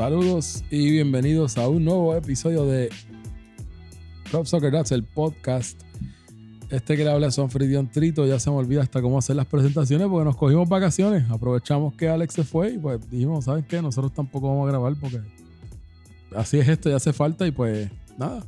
Saludos y bienvenidos a un nuevo episodio de Club Soccer Dats, el podcast. Este que le habla son Fridion Trito. Ya se me olvida hasta cómo hacer las presentaciones porque nos cogimos vacaciones. Aprovechamos que Alex se fue y pues dijimos, ¿saben qué? Nosotros tampoco vamos a grabar porque así es esto, ya hace falta y pues nada.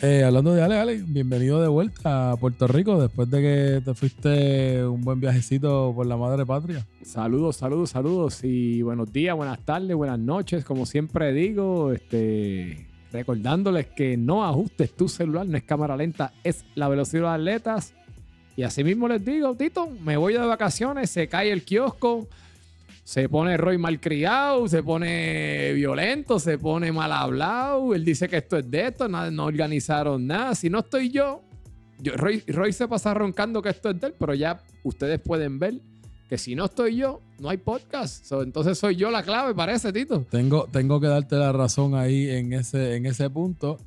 Eh, hablando de Ale, Ale, bienvenido de vuelta a Puerto Rico después de que te fuiste un buen viajecito por la madre patria. Saludos, saludos, saludos y buenos días, buenas tardes, buenas noches. Como siempre digo, este, recordándoles que no ajustes tu celular, no es cámara lenta, es la velocidad de atletas. Y así mismo les digo, Tito, me voy de vacaciones, se cae el kiosco, se pone Roy malcriado, se pone violento, se pone mal hablado. Él dice que esto es de esto, no, no organizaron nada. Si no estoy yo, yo Roy, se pasa roncando que esto es de él, pero ya ustedes pueden ver que si no estoy yo, no hay podcast. entonces soy yo la clave, parece, Tito. Tengo, tengo que darte la razón ahí en ese, en ese punto.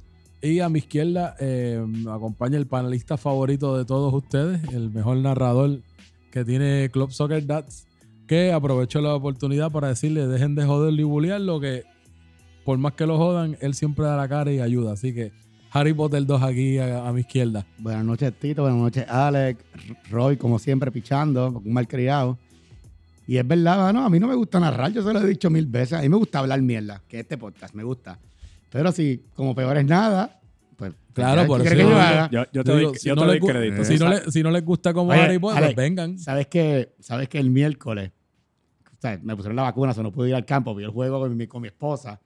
Y a mi izquierda eh, acompaña el panelista favorito de todos ustedes, el mejor narrador que tiene Club Soccer Dats, que aprovecho la oportunidad para decirle, dejen de joderlo y bullearlo, que por más que lo jodan, él siempre da la cara y ayuda. Así que Harry Potter 2 aquí a, mi izquierda. Buenas noches, Tito. Buenas noches, Alex. Roy, como siempre, pichando, un mal criado. Y es verdad, ¿no? A mí no me gusta narrar, yo se lo he dicho mil veces. A mí me gusta hablar mierda, que este podcast me gusta. Pero si como peor es nada, pues. Claro, por eso. Yo, yo, te doy, yo no doy crédito. Si no, le, si no les gusta como Harry Potter, pues vengan. ¿Sabes que, ¿Sabes que el miércoles me pusieron la vacuna, o no pude ir al campo, vi el juego con mi, con mi esposa.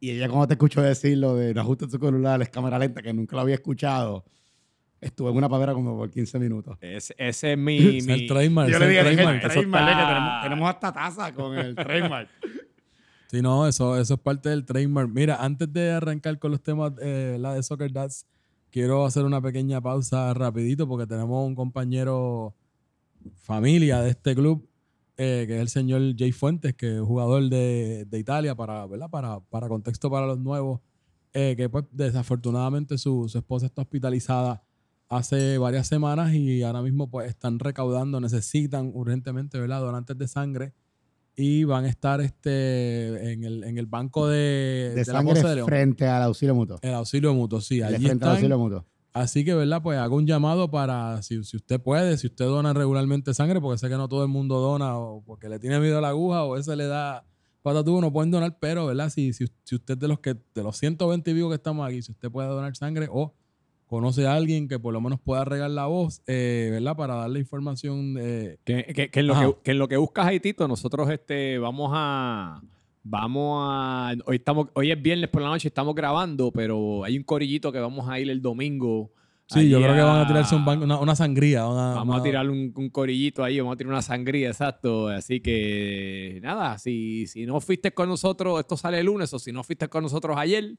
Y ella, como te escucho decir lo de no ajuste su celular, es cámara lenta, que nunca lo había escuchado, estuve en una pavera como por 15 minutos. Ese, es mi. el trademark. Yo le dije, el trademark, tenemos, hasta taza con el trademark. Sí, no, eso, eso es parte del trademark. Mira, antes de arrancar con los temas eh, la de Soccer Dads, quiero hacer una pequeña pausa rapidito porque tenemos un compañero familia de este club eh, que es el señor Jay Fuentes, que es jugador de, Italia, para, ¿verdad? Para, para contexto para los nuevos, eh, que pues desafortunadamente su, esposa está hospitalizada hace varias semanas y ahora mismo pues están recaudando, necesitan urgentemente, ¿verdad? Donantes de sangre y van a estar este en el, en el banco de, de, sangre frente al auxilio mutuo. El auxilio mutuo, sí. Allí frente al auxilio mutuo. Así que, ¿verdad? Pues hago un llamado para, si, si, usted puede, si usted dona regularmente sangre, porque sé que no todo el mundo dona o porque le tiene miedo a la aguja o ese le da patatú, no pueden donar, pero, ¿verdad? Si, si, si, usted de los que de los 120 y que estamos aquí, si usted puede donar sangre o conoce a alguien que por lo menos pueda regar la voz, eh, ¿verdad? Para darle información. de que, que, en lo que, que, en lo que buscas ahí, Tito, nosotros este, vamos a Vamos a. Hoy, estamos, hoy es viernes por la noche, estamos grabando, pero hay un corillito que vamos a ir el domingo. Sí, yo creo que van a tirarse un una, sangría. vamos a tirar un, corillito ahí, vamos a tirar una sangría, exacto. Así que, nada, si, si no fuiste con nosotros, esto sale el lunes, o si no fuiste con nosotros ayer,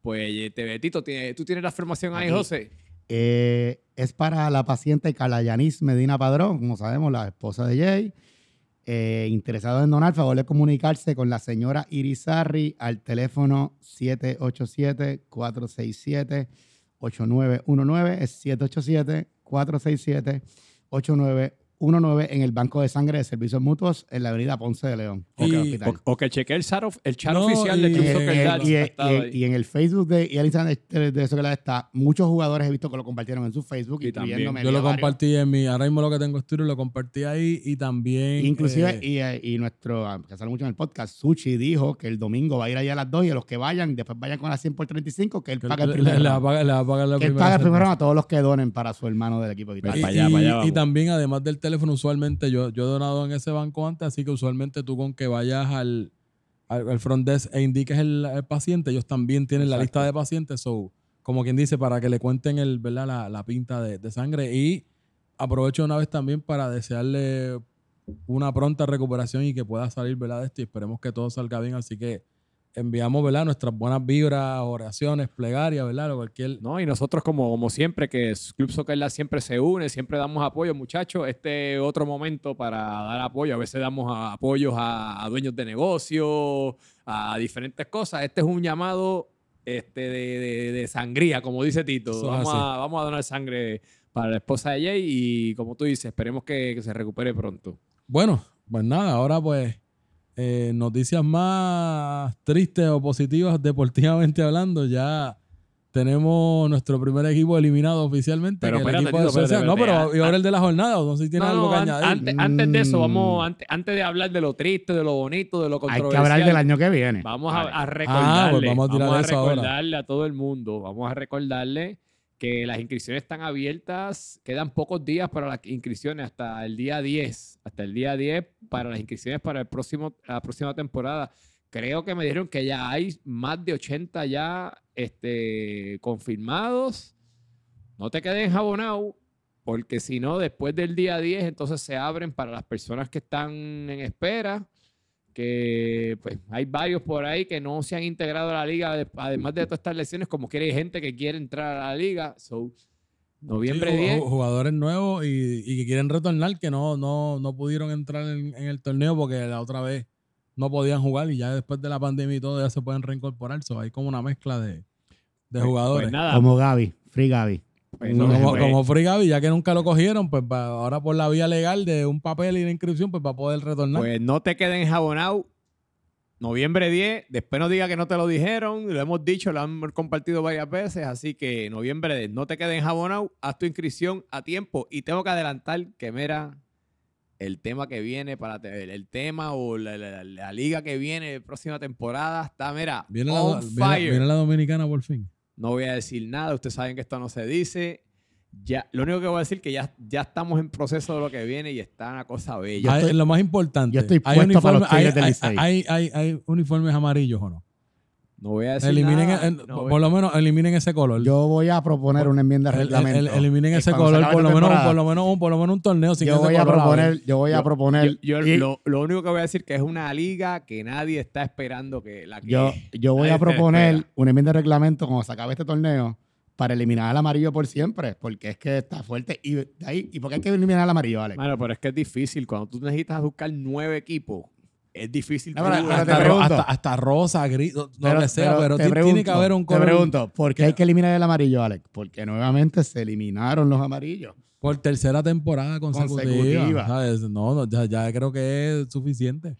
pues, te Tito, ¿tú tienes la afirmación ahí, José? Eh, es para la paciente Calayanis Medina Padrón, como sabemos, la esposa de Jay eh, interesado en donar, favor de comunicarse con la señora Irizarri al teléfono 787-467-8919. Es 787-467-8919 19 en el Banco de Sangre de Servicios Mutuos en la avenida Ponce de León. o, que cheque el chat, el chat oficial de Club Soccer y, y, en el Facebook de, y el Instagram de, de Soccer está, muchos jugadores he visto que lo compartieron en su Facebook, y incluyéndome. Yo lo compartí en mi, ahora mismo lo que tengo estudio lo compartí ahí y también... Inclusive, eh, y, y, nuestro, ah, que sale mucho en el podcast, Suchi dijo que el domingo va a ir allá a las 2 y a los que vayan, después vayan con las 100 por 35, que él paga el primero. Le, que él paga el primero a todos los que donen para su hermano del equipo. Y, y también, además del teléfono, usualmente yo, yo he donado en ese banco antes, así que usualmente tú con que vayas al, al, front desk e indiques el, paciente, ellos también tienen la lista de pacientes, so, como quien dice, para que le cuenten el, ¿verdad? La, la pinta de, de, sangre. Y aprovecho una vez también para desearle una pronta recuperación y que pueda salir ¿verdad? de esto y esperemos que todo salga bien. Así que enviamos, ¿verdad? Nuestras buenas vibras, oraciones, plegarias, ¿verdad? O cualquier... No, y nosotros como, como siempre, que Club Soccer siempre se une, siempre damos apoyo, muchachos. Este otro momento para dar apoyo. A veces damos apoyos a, dueños de negocios, a diferentes cosas. Este es un llamado este, de, sangría, como dice Tito. Vamos a, vamos a, donar sangre para la esposa de Jay y como tú dices, esperemos que, que se recupere pronto. Bueno, pues nada, ahora pues eh, noticias más tristes o positivas deportivamente hablando, ya tenemos nuestro primer equipo eliminado oficialmente. Pero el espérate, equipo de Tito, espérate, no, pero y ahora el de la jornada, no sé si tiene No, algo que an- añadir. antes, antes de eso, Mm. vamos, antes, antes de hablar de lo triste, de lo bonito, de lo Hay controversial. que hablar del año que viene. Vamos a, Vale. a recordarle, pues vamos a tirar eso ahora. recordarle a todo el mundo, vamos a recordarle que las inscripciones están abiertas, quedan pocos días para las inscripciones hasta el día 10, hasta el día 10 para las inscripciones para el próximo, la próxima temporada. Creo que me dijeron que ya hay más de 80 ya este, confirmados. No te quedes enjabonado, porque si no, después del día 10, entonces se abren para las personas que están en espera que pues hay varios por ahí que no se han integrado a la liga, de- además de todas estas lesiones, como que hay gente que quiere entrar a la liga. So, noviembre Sí, ju- 10. ju- Jugadores nuevos y, y que quieren retornar, que no, no, no pudieron entrar en, en el torneo porque la otra vez no podían jugar y ya después de la pandemia y todo ya se pueden reincorporar. So, hay como una mezcla de, de Pues- jugadores. Pues nada, Como Gaby, Free Gaby. Pues no, como, como Free Gaby, ya que nunca lo cogieron, pues va- ahora por la vía legal de un papel y una inscripción, pues va a poder retornar. pues no te queden enjabonado. Noviembre 10, después no diga que no te lo dijeron, lo hemos dicho, lo han compartido varias veces, así que noviembre 10, no te queden enjabonado, haz tu inscripción a tiempo y tengo que adelantar que mira el tema que viene para el, tema o la, la- la liga que viene próxima temporada está mira viene, la, viene- fire. viene la dominicana por fin. No voy a decir nada, ustedes saben que esto no se dice. Ya, lo único que voy a decir es que ya, ya estamos en proceso de lo que viene y está una cosa bella. Hay- estoy- lo más importante, yo estoy hay, puesto para los del hay- hay- hay uniformes amarillos o no. No voy a decir Eliminen, nada. el- no por voy- lo menos eliminen ese color. Yo voy a proponer una enmienda al El- el- reglamento. el- eliminen Eh, ese color, por lo, menos, por, lo menos, un- por lo menos un torneo sin yo ese voy a color, a ver. proponer, yo voy a proponer, Yo, yo y- lo, lo único que voy a decir que es una liga que nadie está esperando que la que yo, yo voy a proponer una enmienda de reglamento cuando se acabe este torneo para eliminar al amarillo por siempre, porque es que está fuerte. Y, de ahí, ¿y por qué hay que eliminar al amarillo, Alex? Mano, pero es que es difícil. Cuando tú necesitas buscar nueve equipos, es difícil. No, tú- pero- pero te hasta, hasta, hasta rosa, gris, lo que sea, pero, te ti- tiene que haber un Te color pregunto, ¿por qué hay que eliminar el amarillo, Alex? Porque nuevamente se eliminaron los amarillos. por tercera temporada consecutiva. Consecutiva. ¿sabes? No, no, ya, ya creo que es suficiente.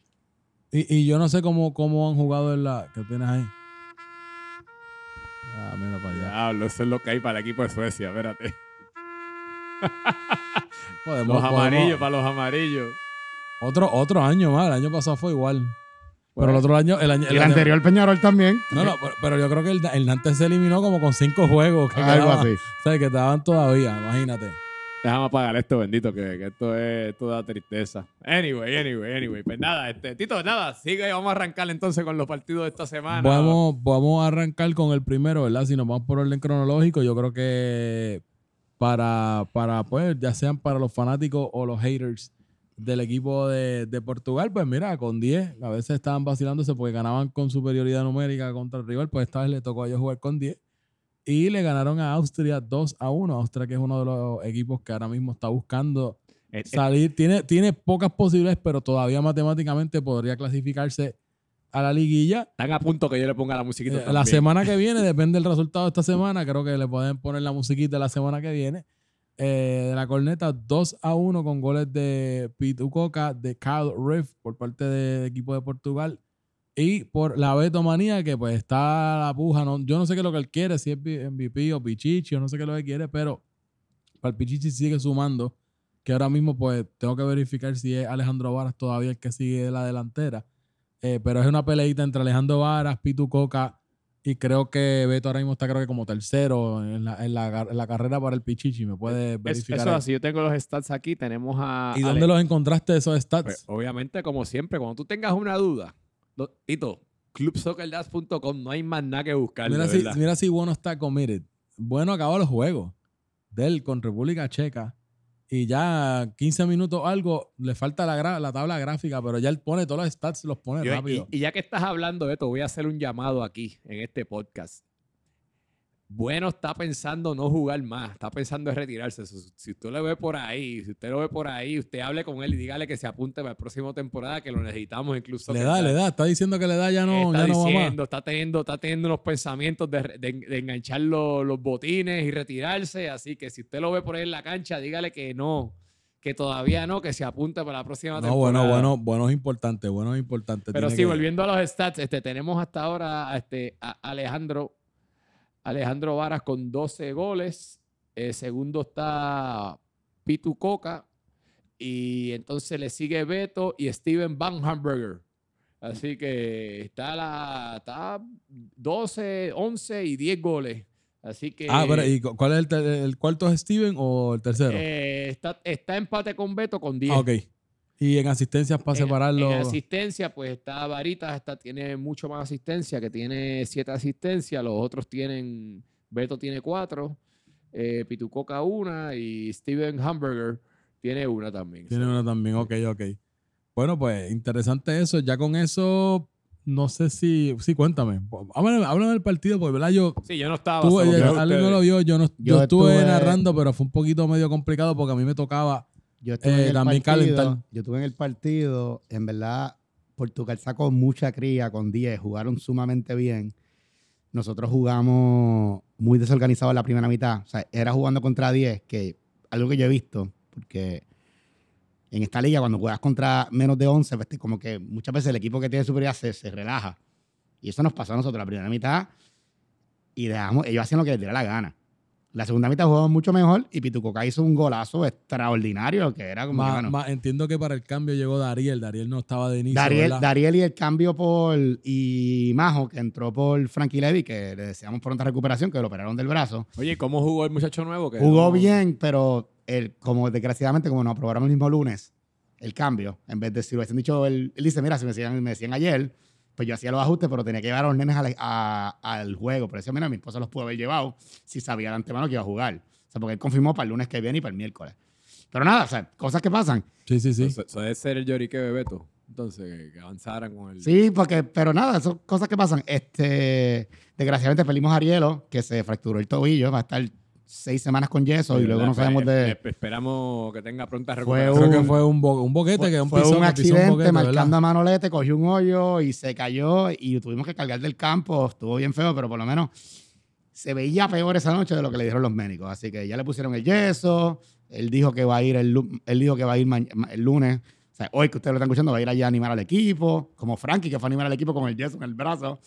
Y, y yo no sé cómo, cómo han jugado en la... ¿Qué tienes ahí? Ah, mira para allá. Diablo, eso es lo que hay para el equipo de Suecia, espérate. Podemos- Los podemos- amarillos, para los amarillos. Otro, otro año más. El año pasado fue igual. Pero el Bueno. otro año... El, año, Y el año- anterior Peñarol también. No, no, pero, pero yo creo que el, el Nantes se eliminó como con cinco juegos. Que Algo quedaban, así. O sea, que estaban todavía, imagínate. Déjame apagar esto, bendito, que, que esto es toda tristeza. Anyway, anyway, anyway. Pues nada, este, Tito, nada, sigue, vamos a arrancar entonces con los partidos de esta semana. Vamos, vamos a arrancar con el primero, ¿verdad? Si nos vamos por orden cronológico, yo creo que para, para pues, ya sean para los fanáticos o los haters del equipo de, de Portugal, pues mira, con 10, a veces estaban vacilándose porque ganaban con superioridad numérica contra el rival, pues esta vez le tocó a ellos jugar con 10. Y le ganaron a Austria 2 a 1. Austria, que es uno de los equipos que ahora mismo está buscando Eh, eh, salir. Tiene, tiene pocas posibilidades, pero todavía matemáticamente podría clasificarse a la liguilla. están a punto que yo le ponga la musiquita. Eh, la semana que viene, depende del resultado de esta semana, creo que le pueden poner la musiquita la semana que viene. Eh, de la corneta 2 a 1 con goles de Pitu Coca, de Kyle Riff por parte del equipo de Portugal y por la Betomanía que pues está la puja. No, yo no sé qué es lo que él quiere, si es MVP o Pichichi, o no sé qué es lo que quiere, pero para el Pichichi sigue sumando. Que ahora mismo pues tengo que verificar si es Alejandro Varas todavía el que sigue de la delantera. Eh, pero es una peleita entre Alejandro Varas, Pitu Coca y creo que Beto ahora mismo está creo que como tercero en la, en la, en la carrera para el Pichichi. ¿Me puede Es- verificar? eso así, yo tengo los stats aquí, tenemos a... ¿Y Ale- dónde los encontraste esos stats? Pues, obviamente, como siempre, cuando tú tengas una duda, lo- Tito, clubsoccerdash.com, no hay más nada que buscar. mira, si, verdad. mira si Bueno está committed. Bueno acabó los juegos de él con República Checa. Y ya 15 minutos algo, le falta la, la tabla gráfica, pero ya él pone todos los stats, los pone Yo- rápido. y, y ya que estás hablando de esto, voy a hacer un llamado aquí, en este podcast. Bueno está pensando no jugar más, está pensando en retirarse. Si usted lo ve por ahí, si usted lo ve por ahí, usted hable con él y dígale que se apunte para la próxima temporada, que lo necesitamos incluso. le da, le da. Está diciendo que le da, ya no, está ya no va más. está teniendo, está teniendo unos pensamientos de, de- de enganchar lo- los botines y retirarse. Así que si usted lo ve por ahí en la cancha, dígale que no, que todavía no, que se apunta para la próxima No, temporada. bueno, bueno, bueno es importante, bueno es importante. Pero Tiene sí, que- volviendo a los stats, este, tenemos hasta ahora a, este, a Alejandro, Alejandro Varas con 12 goles. Eh, segundo está Pitu Coca. Y entonces le sigue Beto y Steven Van Hamburger. Así que está, la, está 12, 11 y 10 goles. Así que Ah, pero ¿y cu- cuál es el, el cuarto es Steven o el tercero? eh, está, está empate con Beto con 10. ah, ok. Y en asistencias para En- separarlo. En asistencia, pues está Varitas, está, tiene mucho más asistencia, que tiene siete asistencias. Los otros tienen, Beto tiene cuatro, eh, Pitucoca una y Steven Hamburger tiene una también. Tiene uno también, ok, ok. Bueno, pues interesante eso. Ya con eso, no sé si. Sí, cuéntame. Háblame, háblame del partido, porque ¿verdad? Yo. Sí, yo no estaba. Tú, no lo vio, yo, no, yo, Yo estuve, estuve- narrando, pero fue un poquito medio complicado porque a mí me tocaba. Yo estuve Eh, en el también partido, calentar. Yo estuve en el partido, en verdad, Portugal sacó mucha cría con 10, jugaron sumamente bien. Nosotros jugamos muy desorganizados en la primera mitad. O sea, era jugando contra 10, que algo que yo he visto, porque en esta liga cuando juegas contra menos de 11, pues, como que muchas veces el equipo que tiene superioridad se, se relaja. Y eso nos pasó a nosotros la primera mitad y dejamos, ellos hacían lo que les diera la gana. La segunda mitad jugamos mucho mejor y Pitucoca hizo un golazo extraordinario que era como que, Ma- bueno, ma- entiendo que para el cambio llegó Dariel. Dariel no estaba de inicio. Dariel, ¿verdad? Dariel y el cambio por y Majo, que entró por Frankie Levy, que le deseamos pronta recuperación, que lo operaron del brazo. Oye, ¿cómo jugó el muchacho nuevo? Que Jugó no- bien, pero el, como desgraciadamente, como nos aprobaron el mismo lunes, el cambio, en vez de si lo hubiesen dicho, él, él dice, mira, si me decían, me decían ayer, pues yo hacía los ajustes, pero tenía que llevar a los nenes al, a- al juego. Por eso, mira, mi esposa los pudo haber llevado si sabía de antemano que iba a jugar. O sea, porque él confirmó para el lunes que viene y para el miércoles. Pero nada, o sea, cosas que pasan. Sí, sí, sí. Eso, debe ser el llorique de Beto. Entonces, que, que avanzaran con el. Sí, porque, pero nada, son cosas que pasan. Este, desgraciadamente perdimos a Arielo, que se fracturó el tobillo, va a estar seis semanas con yeso y luego no sabemos de... Espe- Esperamos que tenga pronta Fue recuperación. Creo un- que fue un, bo- un boquete, Fue, que un fue pisón, un pisó accidente boquete, ¿verdad? marcando a Manolete, cogió un hoyo y se cayó y tuvimos que cargar del campo. Estuvo bien feo, pero por lo menos se veía peor esa noche de lo que le dijeron los médicos. Así que ya le pusieron el yeso. Él dijo que va a ir el, él dijo que va a ir el lunes. O sea, hoy que ustedes lo están escuchando, va a ir allá a animar al equipo, como Frankie, que fue a animar al equipo con el yeso en el brazo.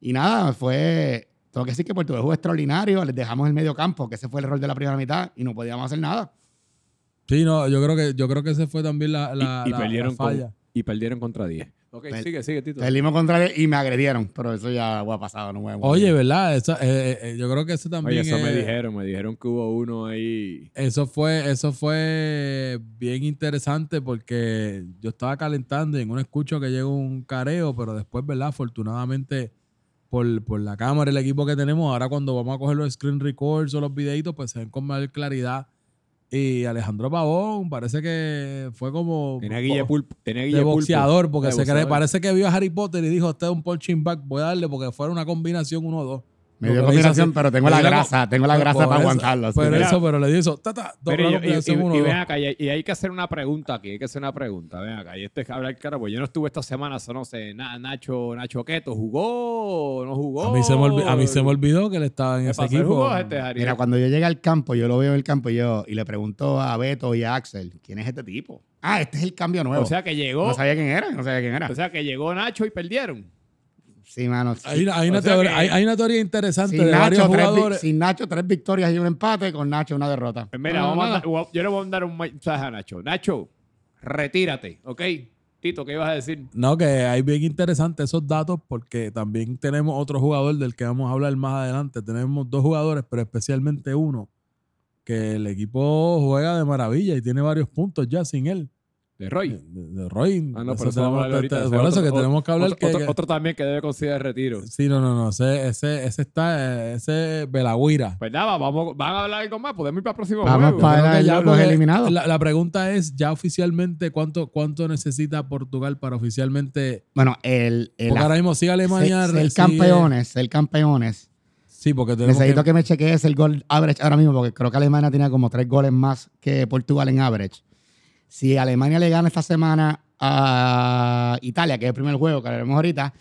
Y nada, fue. Tengo que decir que Puerto Rico jugó extraordinario. Les dejamos el medio campo, que ese fue el error de la primera mitad, y no podíamos hacer nada. Sí, no, yo creo que, yo creo que ese fue también la, la, y, y la- la perdieron con- falla. y perdieron contra 10. Ok, Per- sigue, sigue, Tito. Perdimos contra él y me agredieron, pero eso ya ha pasado, no me Oye, ¿verdad? Esa- eh, eh, eh, yo creo que eso también Oye, eso me dijeron, me dijeron que hubo uno ahí. Eso fue, eso fue bien interesante porque yo estaba calentando y en un escucho que llegó un careo, pero después, ¿verdad? Afortunadamente, por, por la cámara el equipo que tenemos, ahora cuando vamos a coger los screen records o los videitos, pues se ven con mayor claridad. Y Alejandro Pavón parece que fue como Tenía Guille Pulpo. Tenía Guille de Pulpo. boxeador, porque De se cree, parece que vio a Harry Potter y dijo, este es un punching back, voy a darle porque fuera una combinación uno o dos. Me dio combinación, pero tengo la grasa, tengo la grasa para aguantarlo. así Pero eso, pero le dio eso, tata, y- ven acá, y, hay que hacer una pregunta aquí, hay que hacer una pregunta. Ven acá, y este es hablar cara, pues yo no estuve esta semana, no sé, Na- Nacho, Nacho Queto, ¿jugó o no jugó? A mí, se me olvi- a mí se me olvidó que él estaba en ¿Qué ese equipo. jugó, este? Mira, cuando yo llegué al campo, yo lo veo en el campo y yo, y le pregunto a Beto y a Axel, ¿quién es este tipo? Ah, este es el cambio nuevo. O sea que llegó, no sabía quién era, no sabía quién era. o sea que llegó Nacho y perdieron. Sí, mano. sí. Hay, una- hay teoría, que- hay, hay una teoría interesante Sin de Nacho, varios jugadores. sin Nacho, tres victorias y un empate, con Nacho una derrota. Pues mira, No, vamos a yo le voy a mandar un mensaje a Nacho. Nacho, retírate, ¿ok? Tito, ¿qué ibas a decir? No, que hay bien interesante esos datos porque también tenemos otro jugador del que vamos a hablar más adelante. Tenemos dos jugadores, pero especialmente uno, que el equipo juega de maravilla y tiene varios puntos ya sin él. De Roy. de Roy. Ah, no, Eso pero eso vamos a tenemos- hablar ahorita. te- Ese por eso que tenemos que hablar otro, que, otro- que- otro también que debe considerar retiro. Sí, no, no, no. Ese, ese, ese está, ese Belagüira. Pues nada, vamos, van a hablar algo más. Podemos ir para el próximo Vamos juego. para- que los- eliminados. La, la pregunta es, ya oficialmente, ¿cuánto, cuánto necesita Portugal para oficialmente... Bueno, el, el, Porque ahora mismo sigue Alemania... sigue- campeones, ser campeones. Sí, porque tenemos Necesito que... que... me chequees el gol average ahora mismo, porque creo que Alemania tiene como tres goles más que Portugal en average. Si Alemania le gana esta semana a Italia, que es el primer juego que haremos ahorita,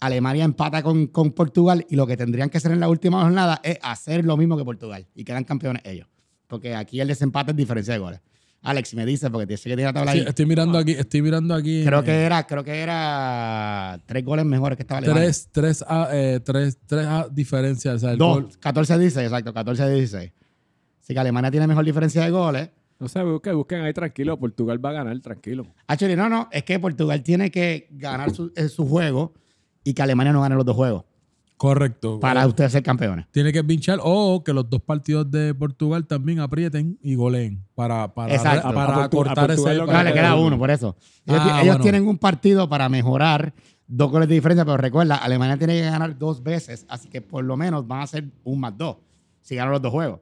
Alemania empata con, con Portugal y lo que tendrían que hacer en la última jornada es hacer lo mismo que Portugal y quedan campeones ellos. Porque aquí el desempate es diferencia de goles. Alex, me dice, porque sé que tiene la tabla Sí, ahí. estoy mirando aquí, estoy mirando aquí. Creo que era, creo que era tres goles mejores que estaba Alemania. tres, tres, a, eh, tres, tres a diferencias. O sea, el Dos, gol- 14 16, exacto, 14 16. Así que Alemania tiene mejor diferencia de goles. No sé, busquen, busquen ahí tranquilo. Portugal va a ganar tranquilo. Actually, no, no, es que Portugal tiene que ganar su, eh, su juego y que Alemania no gane los dos juegos Correcto. para Eh, ustedes ser campeones. Tiene que pinchar o que los dos partidos de Portugal también aprieten y goleen para, para, Exacto. para A cortar Portugal ese. lo que No, le queda uno. uno, por eso. Ellos, Ah, ellos bueno. tienen un partido para mejorar dos goles de diferencia, pero recuerda, Alemania tiene que ganar dos veces, así que por lo menos van a ser un más dos si ganan los dos juegos.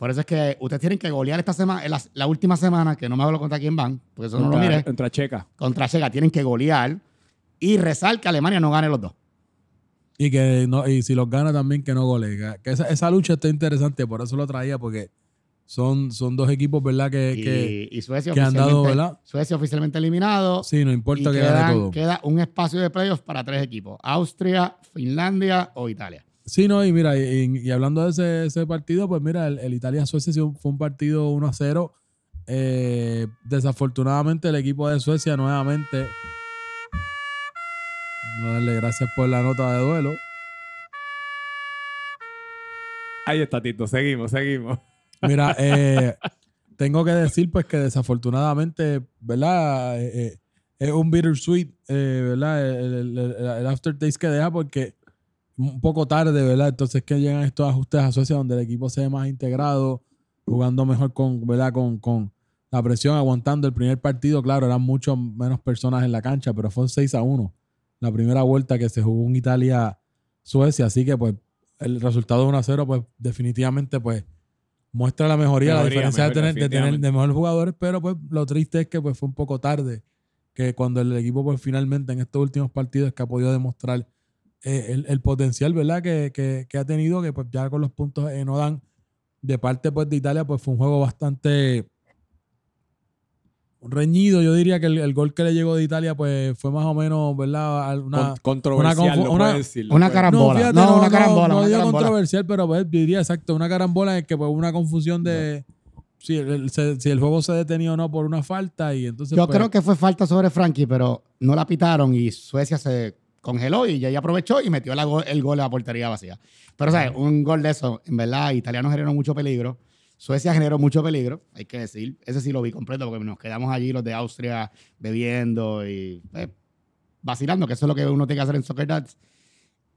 Por eso es que ustedes tienen que golear esta semana, la, la última semana, que no me hablo contra quién van, porque eso no lo mire, Contra Checa. contra Checa, tienen que golear y rezar que Alemania no gane los dos. Y que no, y si los gana también que no golee. Que- Que esa, esa lucha está interesante, por eso lo traía, porque son, son dos equipos, ¿verdad? Que, Y, que y Suecia, que han dado, oficialmente, ¿verdad? Suecia oficialmente eliminado. sí, no y importa que gane quedan- todo. queda un espacio de playoffs para tres equipos: Austria, Finlandia o Italia. Sí, no, y mira, y, y hablando de ese, ese partido, pues mira, el, el Italia-Suecia fue un partido 1 a 0. Eh, desafortunadamente, el equipo de Suecia nuevamente. No darle gracias por la nota de duelo. Ahí está, Tito. Seguimos, seguimos. Mira, eh, tengo que decir pues que desafortunadamente, ¿verdad? Eh, eh, es un bittersweet, eh, ¿verdad? El, el- el aftertaste que deja porque un poco tarde, ¿verdad? Entonces que llegan estos ajustes a Suecia donde el equipo se ve más integrado, jugando mejor con, ¿verdad? Con, con la presión, aguantando el primer partido. Claro, eran mucho menos personas en la cancha, pero fue un 6 a 1. La primera vuelta que se jugó en Italia-Suecia. Así que pues el resultado de 1 a 0 pues definitivamente pues muestra la mejoría, la Mejoría, diferencia de tener, de tener de mejores jugadores, pero pues lo triste es que pues fue un poco tarde que cuando el equipo pues finalmente en estos últimos partidos que ha podido demostrar eh, el, el potencial, ¿verdad? Que, que- que ha tenido, que pues ya con los puntos eh, no dan de parte pues de Italia, pues fue un juego bastante reñido. Yo diría que el, el gol que le llegó de Italia pues fue más o menos, ¿verdad? Una, Con- controversial, una- decir, lo una puedes- cara- no, Carambola. fíjate, No, no, una no, carambola, no una digo carambola. controversial, pero pues, yo diría exacto, una carambola es que pues una confusión de si el, se- si el juego se detenía o no por una falta y entonces Yo pues, creo que fue falta sobre Frankie, pero no la pitaron y Suecia se congeló y ya ella aprovechó y metió la go- el gol a la portería vacía. Pero, ¿sabes? Un gol de eso, en verdad, italiano generó mucho peligro. Suecia generó mucho peligro, hay que decir. Ese sí lo vi completo porque nos quedamos allí los de Austria bebiendo y eh, vacilando, que eso es lo que uno tiene que hacer en Soccer Dads.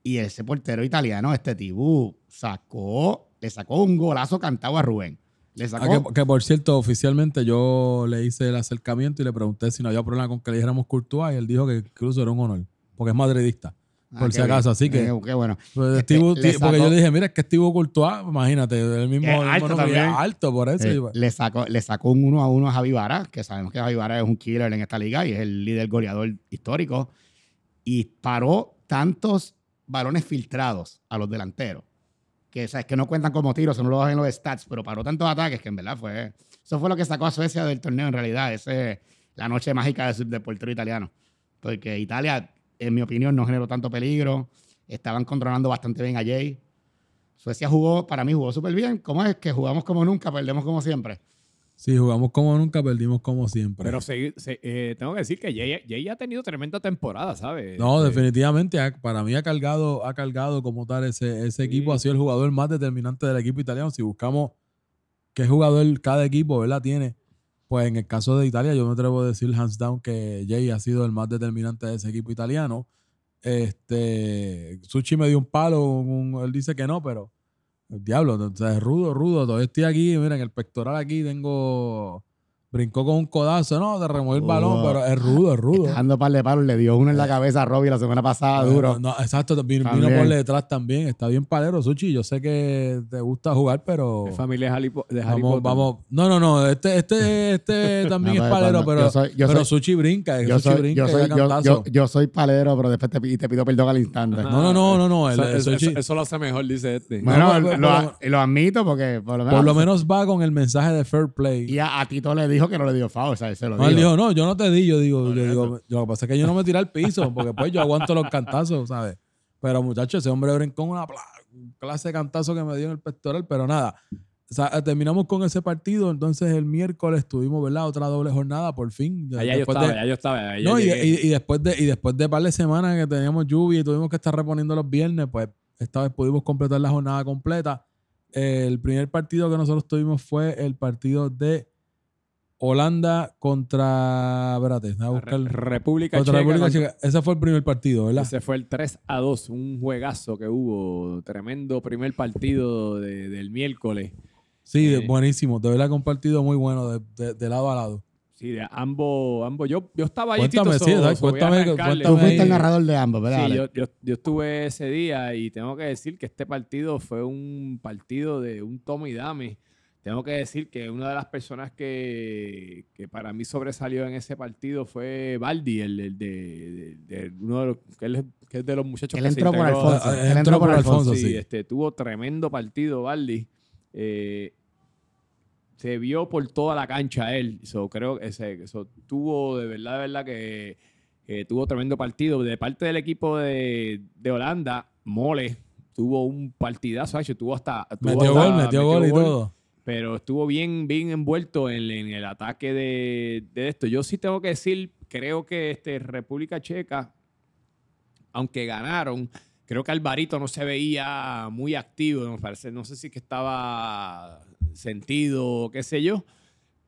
Y ese portero italiano, este Tibú, sacó, le sacó un golazo cantado a Rubén. Le Ah, sacó. que, que, por cierto, oficialmente yo le hice el acercamiento y le pregunté si no había problema con que le dijéramos Courtois y él dijo que incluso era un honor, porque es madridista. Ah, por si acaso, bien. así que- Eh, qué bueno. Pues, Este, Steve- le porque sacó- yo le dije, mira, es que Steve Courtois, imagínate, el mismo, Es el mismo alto nombre, alto por eso. Eh, y pues, le, sacó, le sacó un uno a uno a Javi Vara, que sabemos que Javi Vara es un killer en esta liga y es el líder goleador histórico. Y paró tantos balones filtrados a los delanteros, que, sabes, que no cuentan como tiros, no lo bajan los stats, pero paró tantos ataques que en verdad fue. Eso fue lo que sacó a Suecia del torneo en realidad, ese, la noche mágica del, del portero italiano. Porque Italia, en mi opinión, no generó tanto peligro. Estaban controlando bastante bien a Jay. Suecia jugó, para mí jugó súper bien. ¿Cómo es? Que jugamos como nunca, perdemos como siempre. sí, jugamos como nunca, perdimos como siempre. Pero se- se- eh, tengo que decir que Jay, Jay ha tenido tremenda temporada, ¿sabes? No, Este, definitivamente, ha- para mí ha cargado, ha cargado como tal ese, ese equipo, ha sido el jugador más determinante del equipo italiano. Si buscamos qué jugador cada equipo, ¿verdad? Tiene, pues en el caso de Italia, yo me atrevo a decir hands down que Jay ha sido el más determinante de ese equipo italiano. Este, Suchi me dio un palo, un- él dice que no, pero el diablo, o sea, es rudo, rudo. Todavía estoy aquí, mira, en el pectoral aquí tengo, brincó con un codazo, no, te removió el balón, Oh. pero es rudo, es rudo. Dando par de palos, le dio uno en la cabeza a Robbie la semana pasada, No, duro. No, exacto, vino, por detrás también. Está bien palero, Suchi. Yo sé que te gusta jugar, pero. Es familia de Harry, de Harry Vamos, Potter. vamos. No, no, no. Este, este, este también No, es palero, no, pero, yo soy- yo pero soy- Suchi brinca. Yo Suchi soy, brinca yo, soy, yo, yo- yo palero, pero después te, y te pido perdón al instante. No, no, no, no, no. el- Eso, el eso- Suchi- eso- eso lo hace mejor, dice este. Bueno, lo admito porque por lo menos, por lo menos va con el mensaje de fair play. y a, a Tito le dijo que no le dio foul, o sea, se lo No, él dijo. dijo, no, yo no te di, yo digo, yo digo, yo- lo que pasa es que yo no me tiré al piso, porque pues yo aguanto los cantazos, ¿sabes? Pero muchachos, ese hombre brincó una clase de cantazo que me dio en el pectoral, pero nada. o sea, terminamos con ese partido, entonces el miércoles tuvimos, ¿verdad? Otra doble jornada, por fin. Allá yo Después estaba, de- allá yo estaba. allá no, y, llegué. y- y después de, y después de par de semanas que teníamos lluvia y tuvimos que estar reponiendo los viernes, pues esta vez pudimos completar la jornada completa. Eh, el primer partido que nosotros tuvimos fue el partido de Holanda contra. Espérate, buscar. Re- República contra Checa. República contra- Checa. Ese fue el primer partido, ¿verdad? Ese fue el 3 a 2, un juegazo que hubo. Tremendo primer partido de- del miércoles. Sí, Eh. buenísimo. De verdad que un partido muy bueno de, de- de lado a lado. Sí, de ambos, ambos. Yo, yo estaba ahí. Cuéntame, Tito, sí, so- a cuéntame, arrancarle. Tú cuéntame fuiste el narrador de ambos, ¿verdad? Sí, yo, yo, yo estuve ese día y tengo que decir que este partido fue un partido de un toma y dame. Tengo que decir que una de las personas que, que para mí sobresalió en ese partido fue Baldi, el, el de, de- de uno de los, que, él es, que es de los muchachos Él que se entró por integró. Alfonso. Ah, Él entró por Alfonso. Sí, sí. este, tuvo tremendo partido Baldi. Eh, se vio por toda la cancha él. So, creo que eso tuvo de verdad, de verdad que, que tuvo tremendo partido. De parte del equipo de, de Holanda, Mole tuvo un partidazo. tuvo hasta. tuvo Metió hasta- gol, metió gol y todo. Pero estuvo bien, bien envuelto en, el ataque de, de esto. Yo sí tengo que decir, creo que este República Checa, aunque ganaron, creo que Alvarito no se veía muy activo, me parece. No sé si que estaba sentido o qué sé yo,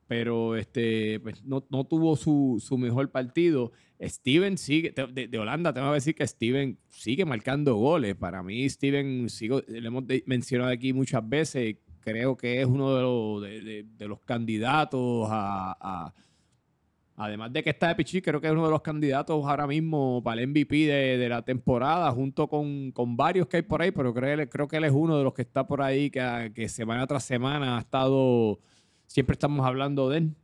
pero este, pues, no, no tuvo su, su mejor partido. Steven sigue, de, de Holanda, tengo que decir que Steven sigue marcando goles. Para mí, Steven, sigo, le hemos mencionado aquí muchas veces, creo que es uno de los, de, los candidatos a, Además de que está de Pichi, creo que es uno de los candidatos ahora mismo para el MVP de, de la temporada, junto con, con varios que hay por ahí, pero creo, creo que él es uno de los que está por ahí, que, que semana tras semana ha estado, siempre estamos hablando de él.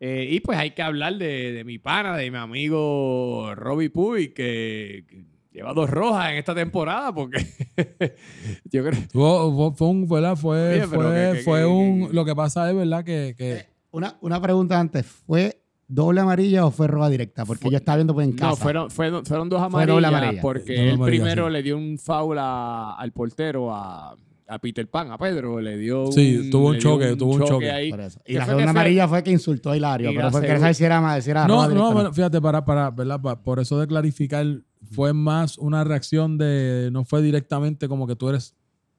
Eh, y pues hay que hablar de, mi pana, de mi amigo Robbie Puy, que lleva dos rojas en esta temporada, porque yo creo... Fue, fue un, ¿verdad? Fue, Oye, fue, que- que- fue que- un. Lo que pasa es, ¿verdad? Que, que Eh, Una, una pregunta antes. ¿Fue doble amarilla o fue roja directa? Porque yo estaba viendo pues en casa. No, fueron, fueron, fueron dos Fue doble amarillas amarilla. porque Doble él amarilla, primero sí. le dio un foul a- al portero, a, a Peter Pan, a Pedro, le dio un, Sí, tuvo un le dio choque, tuvo un choque. ahí. Por eso. Y ¿Qué la fue segunda que fue? amarilla fue que insultó a Hilario. Y Pero fue que saber si era, si era No, no, bueno, fíjate, para, para, ¿verdad? Pa- por eso de clarificar, fue más una reacción de, no fue directamente como que tú eres,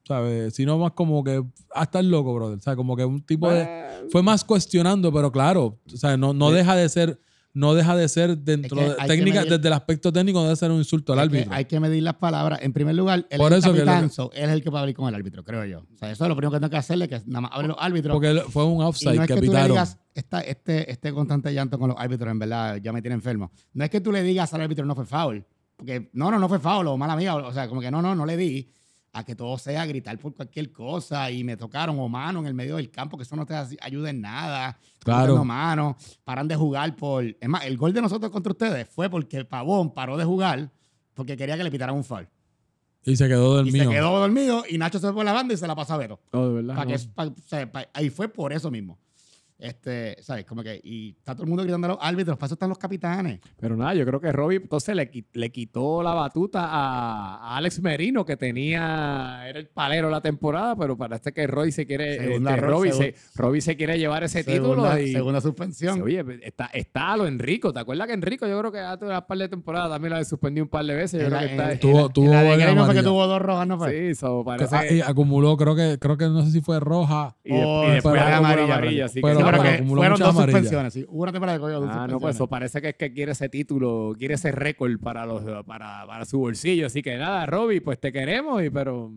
¿sabes? Sino más como que, hasta el loco, brother, ¿sabes? Como que un tipo de, fue más cuestionando, pero claro, o sea, no, no deja de ser, no deja de ser dentro Es que de técnica, medir- desde el aspecto técnico, no debe ser un insulto al Es que árbitro. hay que medir las palabras. En primer lugar, él Por es eso el capitán, que- so, él es el que va a hablar con el árbitro, creo yo. O sea, eso es lo primero que tengo que hacerle, que nada más abrir los árbitros. Porque fue un Y offside no es que que tú le digas, esta, este, este constante llanto con los árbitros, en verdad, ya me tiene enfermo. No es que tú le digas al árbitro no fue foul. Porque no, no, no fue foul, o mala mía. O sea, como que no, no, no le di. A que todo sea gritar por cualquier cosa y me tocaron o mano en el medio del campo, que eso no te ayuda en nada. Claro. Mano, paran de jugar por. Es más, el gol de nosotros contra ustedes fue porque Pavón paró de jugar porque quería que le pitaran un foul. Y se quedó Y dormido. se quedó dormido y Nacho se fue por la banda y se la pasó a Beto. Oh, de verdad, Pa' no. que, pa- o sea, pa- ahí fue por eso mismo. Este, ¿sabes? Como que, y está todo el mundo gritando a los árbitros, para eso están los capitanes. Pero nada, yo creo que Robbie entonces le, le quitó la batuta a, a Alex Merino, que tenía, era el palero de la temporada, pero parece que Robbie se quiere, Segunda este, ro- Robbie, segun- se, Robbie se quiere llevar ese Segunda, título. Y, segunda suspensión. Oye, está, está a lo Enrico. ¿Te acuerdas que Enrico yo creo que hace una par de temporadas también la suspendió un par de veces? Yo En creo la- que está... en- Tuvo- en la- tuvo en la de varias Grey no fue que tuvo dos rojas, ¿no fue? sí, so, Ah, parece... y acumuló, creo que, creo que no sé si fue roja. y, de- Oh, y después acumuló amarilla, amarilla, así que pero- sí, Sí, pero pero que fueron dos amarillas. suspensiones. Sí. Hubo una temporada que cogió dos Ah, no, pues suspensiones. eso parece que es que quiere ese título, quiere ese récord para los para, para su bolsillo. Así que nada, Robbie, pues te queremos, y pero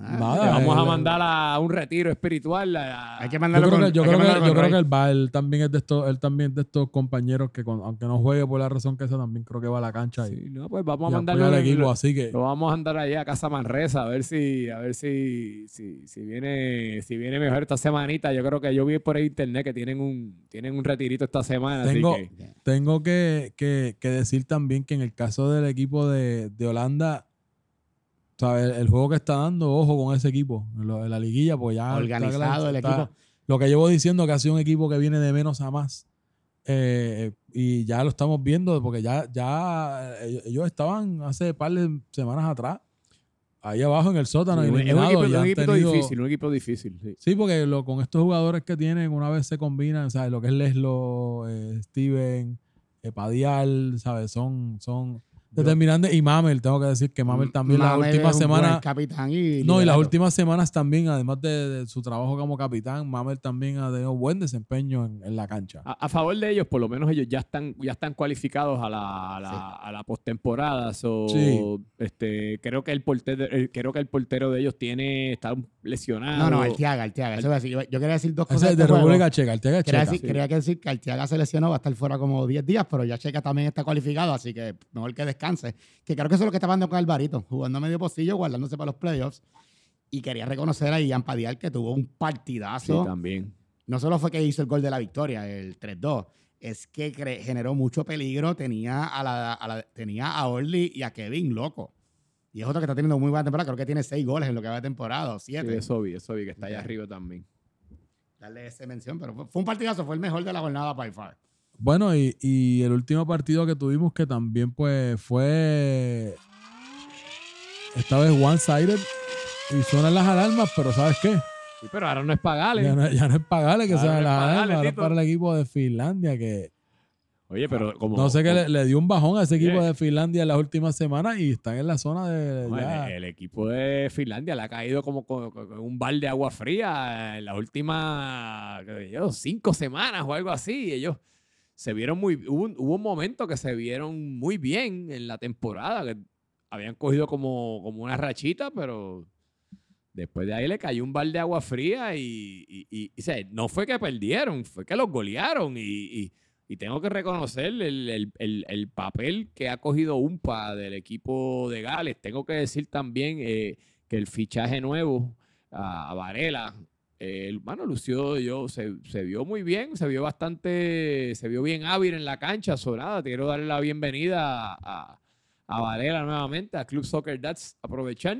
Ah, Nada, vamos a eh, mandar a un retiro espiritual. a- Hay que Yo mandarlo creo con, que, yo creo que, yo creo él va, él también es de estos, él también es de estos compañeros que con- aunque no juegue por la razón que sea, también creo que va a la cancha y, Sí, no, pues vamos y a mandarlo al equipo, lo, así que lo vamos a mandar allá a Casa Manresa a ver si a ver si, si, si viene si viene mejor esta semanita. Yo creo que yo vi por ahí internet que tienen un tienen un retirito esta semana, Tengo- así que tengo que, que- que decir también que en el caso del equipo de, de Holanda, ¿sabes? El, juego que está dando, ojo con ese equipo, en, la liguilla, pues ya está Organizado el equipo. Lo que llevo diciendo que ha sido un equipo que viene de menos a más. eh, y ya lo estamos viendo porque ya, ya ellos, ellos estaban hace par de semanas atrás ahí abajo en el sótano, es un equipo, un tenido- difícil, un equipo difícil. sí. Sí, porque lo, con estos jugadores que tienen, una vez se combinan, ¿sabes? Lo que es Leslo, eh, Steven, eh, Padial, ¿sabes? Son, son Y Mamel, tengo que decir que Mamel también la Mamel última es un buen semana. capitán y No, y las últimas semanas también, además de, de su trabajo como capitán, Mamel también ha tenido buen desempeño en, en la cancha. A, a favor de ellos, por lo menos ellos ya están, ya están cualificados a la, a la, Sí. a la postemporada. so, Sí. este, creo que el portero, el- creo que el portero de ellos tiene, está lesionado. No, no, Arteaga, Arteaga. Eso iba a decir. Yo, yo quería decir dos cosas. es de de este. República Checa, el Checa es Quería quería decir que Arteaga se lesionó, va a estar fuera como 10 días, pero ya Checa también está cualificado, así que mejor que descanse. Que creo que eso es lo que está pasando con Alvarito, jugando a medio pocillo, guardándose para los playoffs. Y quería reconocer a Ian Padial que tuvo un Sí, partidazo. también. no solo fue que hizo el gol de la victoria, el 3-2, es que generó mucho peligro, tenía a, la, a la- tenía a Orly y a Kevin loco. Y es otro que está teniendo muy buena temporada, creo que tiene seis goles en lo que va de temporada, o Sí, siete. eso vi, eso vi, que está allá arriba también. Darle esa mención, pero fue, fue un partidazo, fue el mejor de la jornada by far. Bueno, y, y el último partido que tuvimos que también pues fue esta vez one-sided y suenan las alarmas, pero ¿sabes qué? Sí, pero ahora no es pagarle. Ya no, ya no es pagarle que suenan no las alarmas, ahora es para el equipo de Finlandia que Oye, pero como. no sé qué como- le, le dio un bajón a ese equipo de Finlandia en las últimas semanas y están en la zona de no, ya- el, el equipo de Finlandia le ha caído como con, con- con un balde de agua fría en las últimas qué sé yo, cinco semanas o algo así. Ellos se vieron muy. Hubo hubo un momento que se vieron muy bien en la temporada, que habían cogido como, como una rachita, pero después de ahí le cayó un balde de agua fría y, y- no fue que perdieron, fue que los golearon y, tengo que reconocer el, el- el- el papel que ha cogido UMPA del equipo de Gales. Tengo que decir también eh, que el fichaje nuevo a, a Eh, el- bueno, lució yo, se, se vio muy bien, se vio bastante, se vio bien hábil en la cancha, sonada. Quiero darle la bienvenida a, a, a Varela nuevamente, a Club Soccer Dats, aprovechar.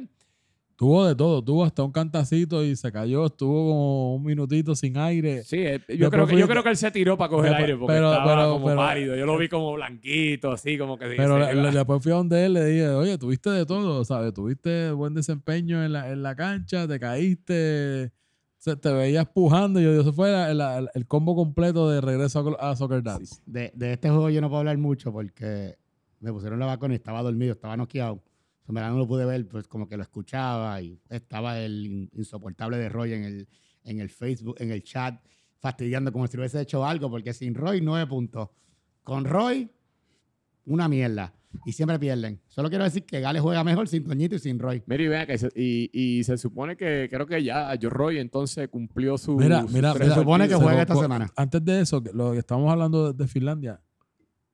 tuvo de todo, tuvo hasta un cantacito y se cayó, estuvo como un minutito sin aire. Sí, eh, yo, Después creo que, yo creo que él se tiró para coger Pero- aire porque pero- estaba pero- como pero- pálido. Yo lo vi como blanquito, así como que... Pero se le- después fui a donde él le dije, oye, tuviste de todo, ¿sabes? Tuviste buen desempeño en la, en la cancha, te caíste, se- te veías pujando. Yo, eso fue la- la- el combo completo de regreso a, a Soccer Dads. De, de este juego yo no puedo hablar mucho porque me pusieron la vacuna y estaba dormido, estaba noqueado. O sea, no lo pude ver, pues como que lo escuchaba y estaba el in- insoportable de Roy en el, en el Facebook, en el chat, fastidiando como si hubiese hecho algo, porque sin Roy, nueve puntos. Con Roy, una mierda. Y siempre pierden. Solo quiero decir que Gales juega mejor sin Toñito y sin Roy. Mira, y vea que se- y, y se supone que creo que ya Joe Roy entonces cumplió su. Mira, mira, Se supone que juega Se- esta semana. Antes de eso, lo que estamos hablando de, de Finlandia,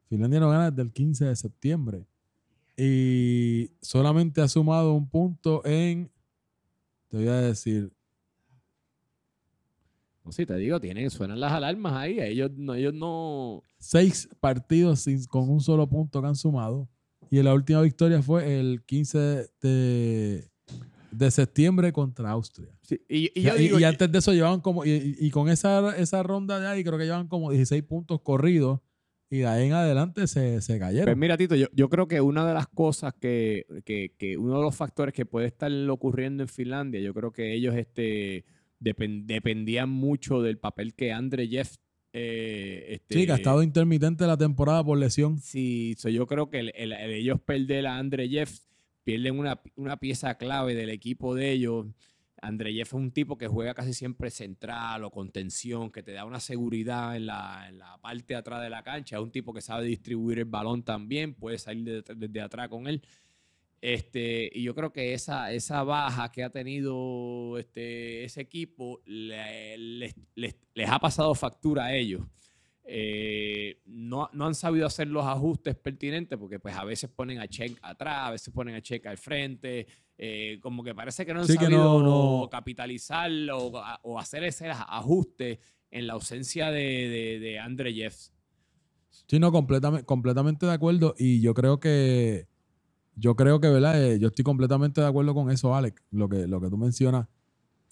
Finlandia no gana desde el 15 de septiembre. Y solamente ha sumado un punto en, te voy a decir, No, sí, te digo, tienen, suenan las alarmas ahí. Ellos no, ellos no. seis partidos sin- con un solo punto que han sumado. Y la última victoria fue el 15 de, de septiembre contra Austria. sí, y, y Y, yo y- digo, y antes de eso llevaban como, y, y- y con esa, esa ronda de ahí creo que llevan como 16 puntos corridos. Y de ahí en adelante se, se cayeron. Pues mira, Tito, yo, yo creo que una de las cosas que, que- que uno de los factores que puede estar ocurriendo en Finlandia, yo creo que ellos este, depen- dependían mucho del papel que Andre Jeff. eh, este, sí, que ha estado intermitente la temporada por lesión. Sí, so yo creo que el, el- el ellos perder a Andre Jeff, pierden una, una pieza clave del equipo de ellos. Andre Jeff es un tipo que juega casi siempre central o contención, que te da una seguridad en la, en la parte de atrás de la cancha. Es un tipo que sabe distribuir el balón también, puede salir de- desde atrás con él. Este, y yo creo que esa, esa baja que ha tenido este, ese equipo le- les, les- les ha pasado factura a ellos. Eh, no, no han sabido hacer los ajustes pertinentes porque pues a veces ponen a Check atrás, a veces ponen a Check al frente, eh, como que parece que no han Sí, sabido no- no. capitalizar o, o hacer ese ajuste en la ausencia de, de, de Andre Jeffs. Sí, no, completamente, completamente de acuerdo. Y yo creo que, yo creo que, ¿verdad? Eh, yo estoy completamente de acuerdo con eso, Alex, lo que, lo que tú mencionas.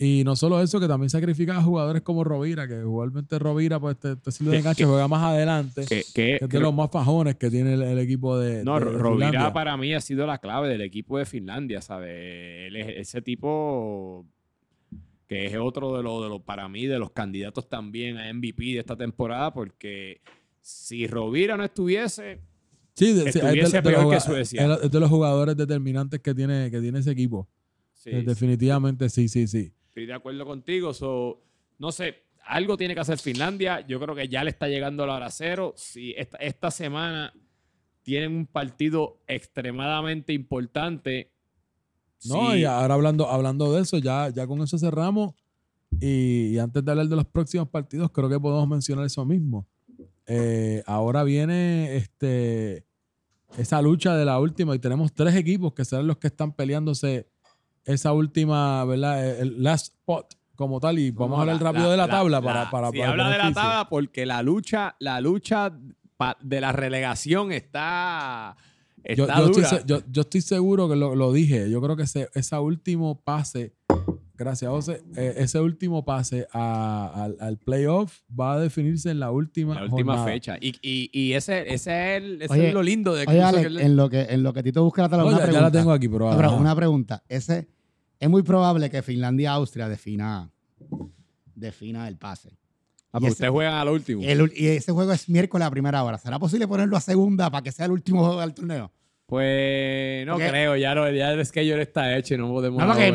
Y no solo eso, que también sacrifica a jugadores como Rovira, que igualmente Rovira, pues este, este estilo de enganche juega más adelante. Que, que- que es de creo- los más fajones que tiene el, el equipo de. no, de Rovira Finlandia. para mí ha sido la clave del equipo de Finlandia, ¿sabes? Él es ese tipo que es otro de los, de los, para mí, de los candidatos también a MVP de esta temporada, porque si Rovira no estuviese, Sí, de, sí, es de- de peor los, que Suecia. es de los jugadores determinantes que tiene, que tiene ese equipo. sí, Eh, Definitivamente, sí, sí, sí. estoy de acuerdo contigo. So, no sé, algo tiene que hacer Finlandia. Yo creo que ya le está llegando la hora cero. Si esta, esta semana tienen un partido extremadamente importante. No, sí, y ahora hablando, hablando de eso, ya, ya con eso cerramos. Y, y antes de hablar de los próximos partidos, creo que podemos mencionar eso mismo. Eh, ahora viene este, esa lucha de la última y tenemos tres equipos que serán los que están peleándose esa última, ¿verdad? El last spot como tal. Y vamos no, a hablar la- rápido la- de la, la- tabla la- para, para, sí, para habla de la tabla porque la lucha, la lucha de la relegación está, Yo, está yo estoy, dura. se- yo- yo estoy seguro que lo, lo dije. Yo creo que ese, ese último pase, gracias José, eh, ese último pase a- al, al playoff va a definirse en la última, la última jornada. fecha. Y, y, y ese, ese, es, el- ese Oye, es lo lindo de Oye, que el- en lo que, en lo que Tito busca la tabla, una ya, pregunta. la tengo aquí, pero, No, pero una pregunta. Ese, es muy probable que Finlandia-Austria defina, defina el pase. Ah, y ese- ustedes juegan al último. El y ese juego es miércoles a primera hora. ¿Será posible ponerlo a segunda para que sea el último juego del torneo? Pues no Porque- creo, ya, no, ya el schedule está hecho y no podemos. No, a no, que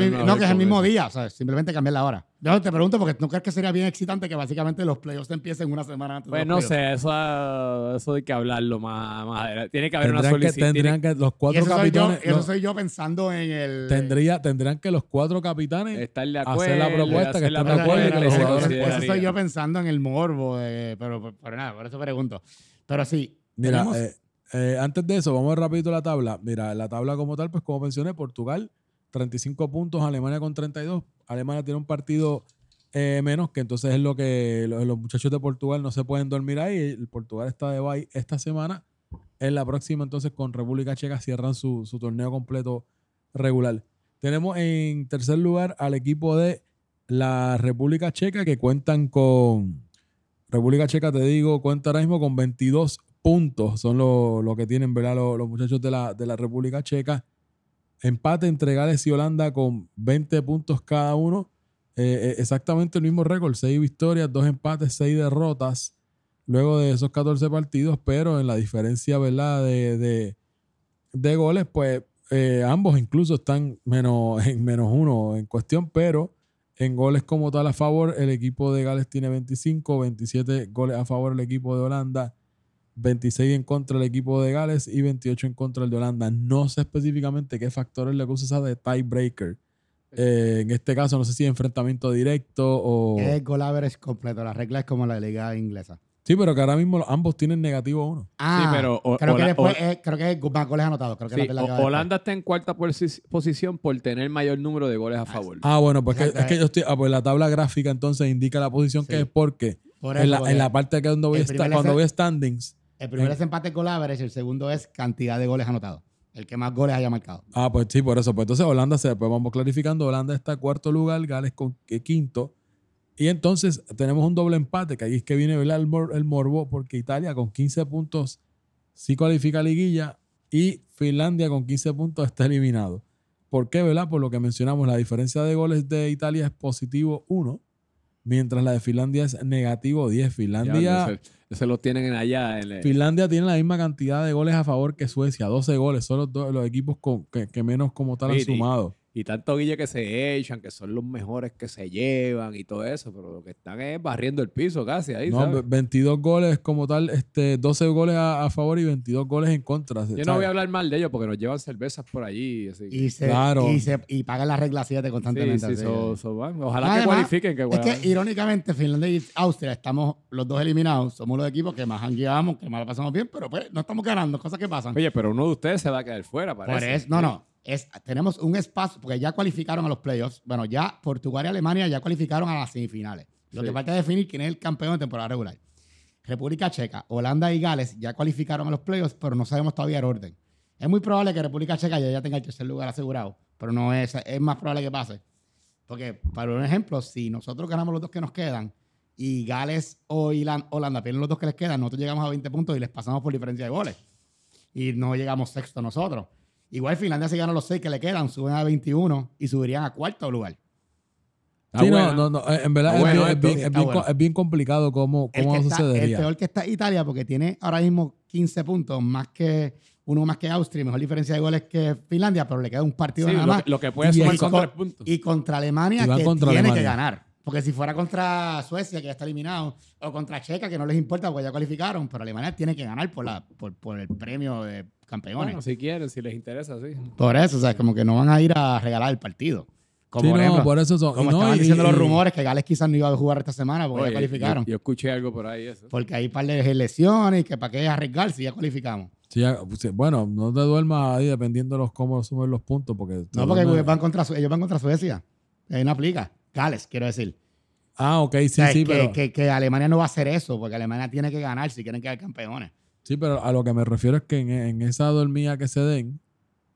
es el mismo eso. día. O sea, simplemente cambiar la hora. Yo te pregunto porque no crees que sería bien excitante que básicamente los playoffs empiecen una semana antes. de Pues los no playoffs? sé, eso, eso hay que hablarlo más, más adelante. Tiene que haber una Tendrían que, solicitud. tendrían que los Y cuatro eso soy, yo, capitanes. eso los- soy yo pensando en el. tendría, tendrían que los cuatro capitanes. estar de hacer acuerdo. la propuesta, que hacer la estén de acuerdo que los jugadores- eso, eso soy yo pensando en el morbo, de- pero, pero, pero nada, por eso pregunto. Pero sí, Mira, tenemos- eh, eh, antes de eso, vamos rapidito a la tabla. Mira, la tabla como tal, pues como mencioné, Portugal, 35 puntos, Alemania con 32. Alemania tiene un partido eh, menos, que entonces es lo que lo- los, muchachos de Portugal no se pueden dormir ahí. El Portugal está de bye esta semana. En la próxima, entonces, con República Checa cierran su, su torneo completo regular. Tenemos en tercer lugar al equipo de la República Checa, que cuentan con... República Checa, te digo, cuenta ahora mismo con 22 puntos. Son lo, que tienen, ¿verdad? Los, muchachos de la, República Checa. Empate entre Gales y Holanda con 20 puntos cada uno. Eh, eh, exactamente el mismo récord. 6 victorias, 2 empates, 6 derrotas. Luego de esos 14 partidos, pero en la diferencia, ¿verdad? De, goles, pues eh, ambos incluso están en menos uno en cuestión, pero en goles como tal a favor, el equipo de Gales tiene 25, 27 goles a favor el equipo de Holanda, 26 en contra el equipo de Gales y 28 en contra el de Holanda. No sé específicamente qué factores le usa esa de tiebreaker. Eh, en este caso, no sé si enfrentamiento directo o... es goal average completo. La regla es como la liga inglesa. Sí, pero que ahora mismo ambos tienen negativo uno. Ah, pero o- creo, que después es, creo que es más goles anotados. Creo que Sí, es la que. Holanda está en cuarta posi- posición por tener mayor número de goles a favor. Ah, bueno, pues que- es que yo estoy... Ah, pues la tabla gráfica entonces indica la posición que es porque Por en eso, la, porque en la parte que cuando voy, esta- cuando voy a standings... El primero es empate goal average, el segundo es cantidad de goles anotados. El que más goles haya marcado. Ah, pues sí, por eso. Pues entonces Holanda se, pues vamos clarificando. Holanda está cuarto lugar, Gales con eh, quinto. Y entonces tenemos un doble empate, que ahí es que viene. El, el morbo, porque Italia con 15 puntos sí cualifica a liguilla y Finlandia con 15 puntos está eliminado. ¿Por qué, verdad? Por lo que mencionamos, la diferencia de goles de Italia es positivo 1, mientras la de Finlandia es negativo 10. Finlandia, Ya, ese, lo tienen en allá. en el- Finlandia tiene la misma cantidad de goles a favor que Suecia, 12 goles. Son los, dos- los equipos con- que, que menos como tal han sumado. Y tanto guille que se echan, que son los mejores que se llevan y todo eso, pero lo que están es barriendo el piso casi ahí, No, ¿sabes? ve- 22 goles como tal, este, 12 goles a, a favor y 22 goles en contra. Yo no voy a hablar mal de ellos porque nos llevan cervezas por allí. Así. que- Y, se, Claro. y, se, y pagan la regla 7 sí, constantemente. sí, así so- so, bueno, ojalá que cualifiquen. Que, Es que irónicamente Finlandia y Austria estamos los dos eliminados. Somos los equipos que más hangueamos, que más la pasamos bien, pero pues no estamos ganando, cosas que pasan. Oye, pero uno de ustedes se va a quedar fuera, parece. Por eso, no, no. Es, tenemos un espacio, porque ya cualificaron a los playoffs. Bueno, ya Portugal y Alemania ya cualificaron a las semifinales. Lo Sí. que falta es definir quién es el campeón de temporada regular. República Checa, Holanda y Gales ya cualificaron a los playoffs, pero no sabemos todavía el orden. Es muy probable que República Checa ya, ya tenga el tercer lugar asegurado, pero no es, es más probable que pase. Porque, para un ejemplo, si nosotros ganamos los dos que nos quedan y Gales o Holanda pierden los dos que les quedan, nosotros llegamos a 20 puntos y les pasamos por diferencia de goles. Y no llegamos sexto nosotros. Igual Finlandia si gana los seis que le quedan, suben a 21 y subirían a cuarto lugar. Sí, no, no, no, eh, en verdad es, bien, es bien- es Está bien bueno. co- es bien complicado cómo, El, cómo que está, el sucedería. peor que está Italia porque tiene ahora mismo 15 puntos, más que uno más que Austria, y mejor diferencia de goles que Finlandia, pero le queda un partido Sí, nada lo, más. que, lo que puede Y sumar el son tres puntos. Y contra Alemania, que contra tiene Alemania. que ganar. Porque si fuera contra Suecia, que ya está eliminado, o contra Checa, que no les importa porque ya cualificaron, pero Alemania tiene que ganar por, la, por, por el premio de campeones. Bueno, si quieren, si les interesa, sí. por eso, o sea, como que no van a ir a regalar el partido. Como Sí, por no, ejemplo, por eso son. como no, estaban y- diciendo los rumores que Gales quizás no iba a jugar esta semana porque Oye, ya calificaron. Yo, yo escuché algo por ahí, eso. Porque hay un par de lesiones y que para qué arriesgar si ya cualificamos. Sí, ya- sí, bueno, no te duermas ahí dependiendo de los cómo suben los puntos. Porque No, porque ellos van contra, ellos van contra Suecia. Ahí no aplica. Gales, quiero decir. Ah, ok, sí, O sea, sí, que, pero, que, que Alemania no va a hacer eso, porque Alemania tiene que ganar si quieren quedar campeones. Sí, pero a lo que me refiero es que en, en esa dormida que se den,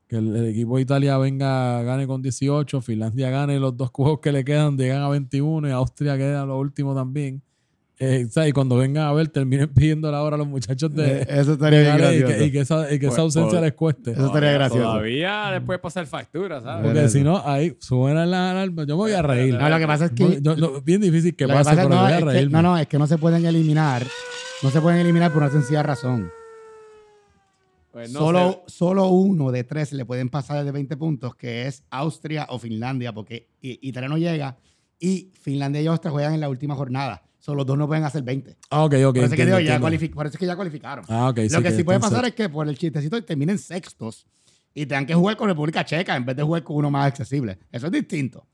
que el, el equipo de Italia venga, gane con 18, Finlandia gane los dos juegos que le quedan, llegan a 21 y Austria queda lo último también. Eh, sea, y cuando vengan a ver, terminen pidiendo la hora a los muchachos de, Eh, eso de estaría bien y, gracioso. que, y que esa, y que esa Pues, ausencia pues, les cueste. Eso estaría gracioso. Todavía después pasar factura, ¿sabes? Porque si no, ahí suenan las alarmas. Yo me voy a reír. No, lo que pasa es que... Yo- no, bien difícil que lo que pase, pasa- pero no, voy a que, reírme. no, no, es que no se pueden eliminar. No se pueden eliminar por una sencilla razón. Pues no solo, solo uno de tres le pueden pasar de 20 puntos, que es Austria o Finlandia, porque Italia no llega y Finlandia y Austria juegan en la última jornada. Los dos no pueden hacer 20. Ah, ok, ok. Por eso, es que entiendo, digo, ya por eso es que ya cualificaron. Ah, ok. Lo sí, que sí puede pasar es que por el chistecito terminen sextos y tengan que jugar con República Checa en vez de jugar con uno más accesible. Eso es distinto.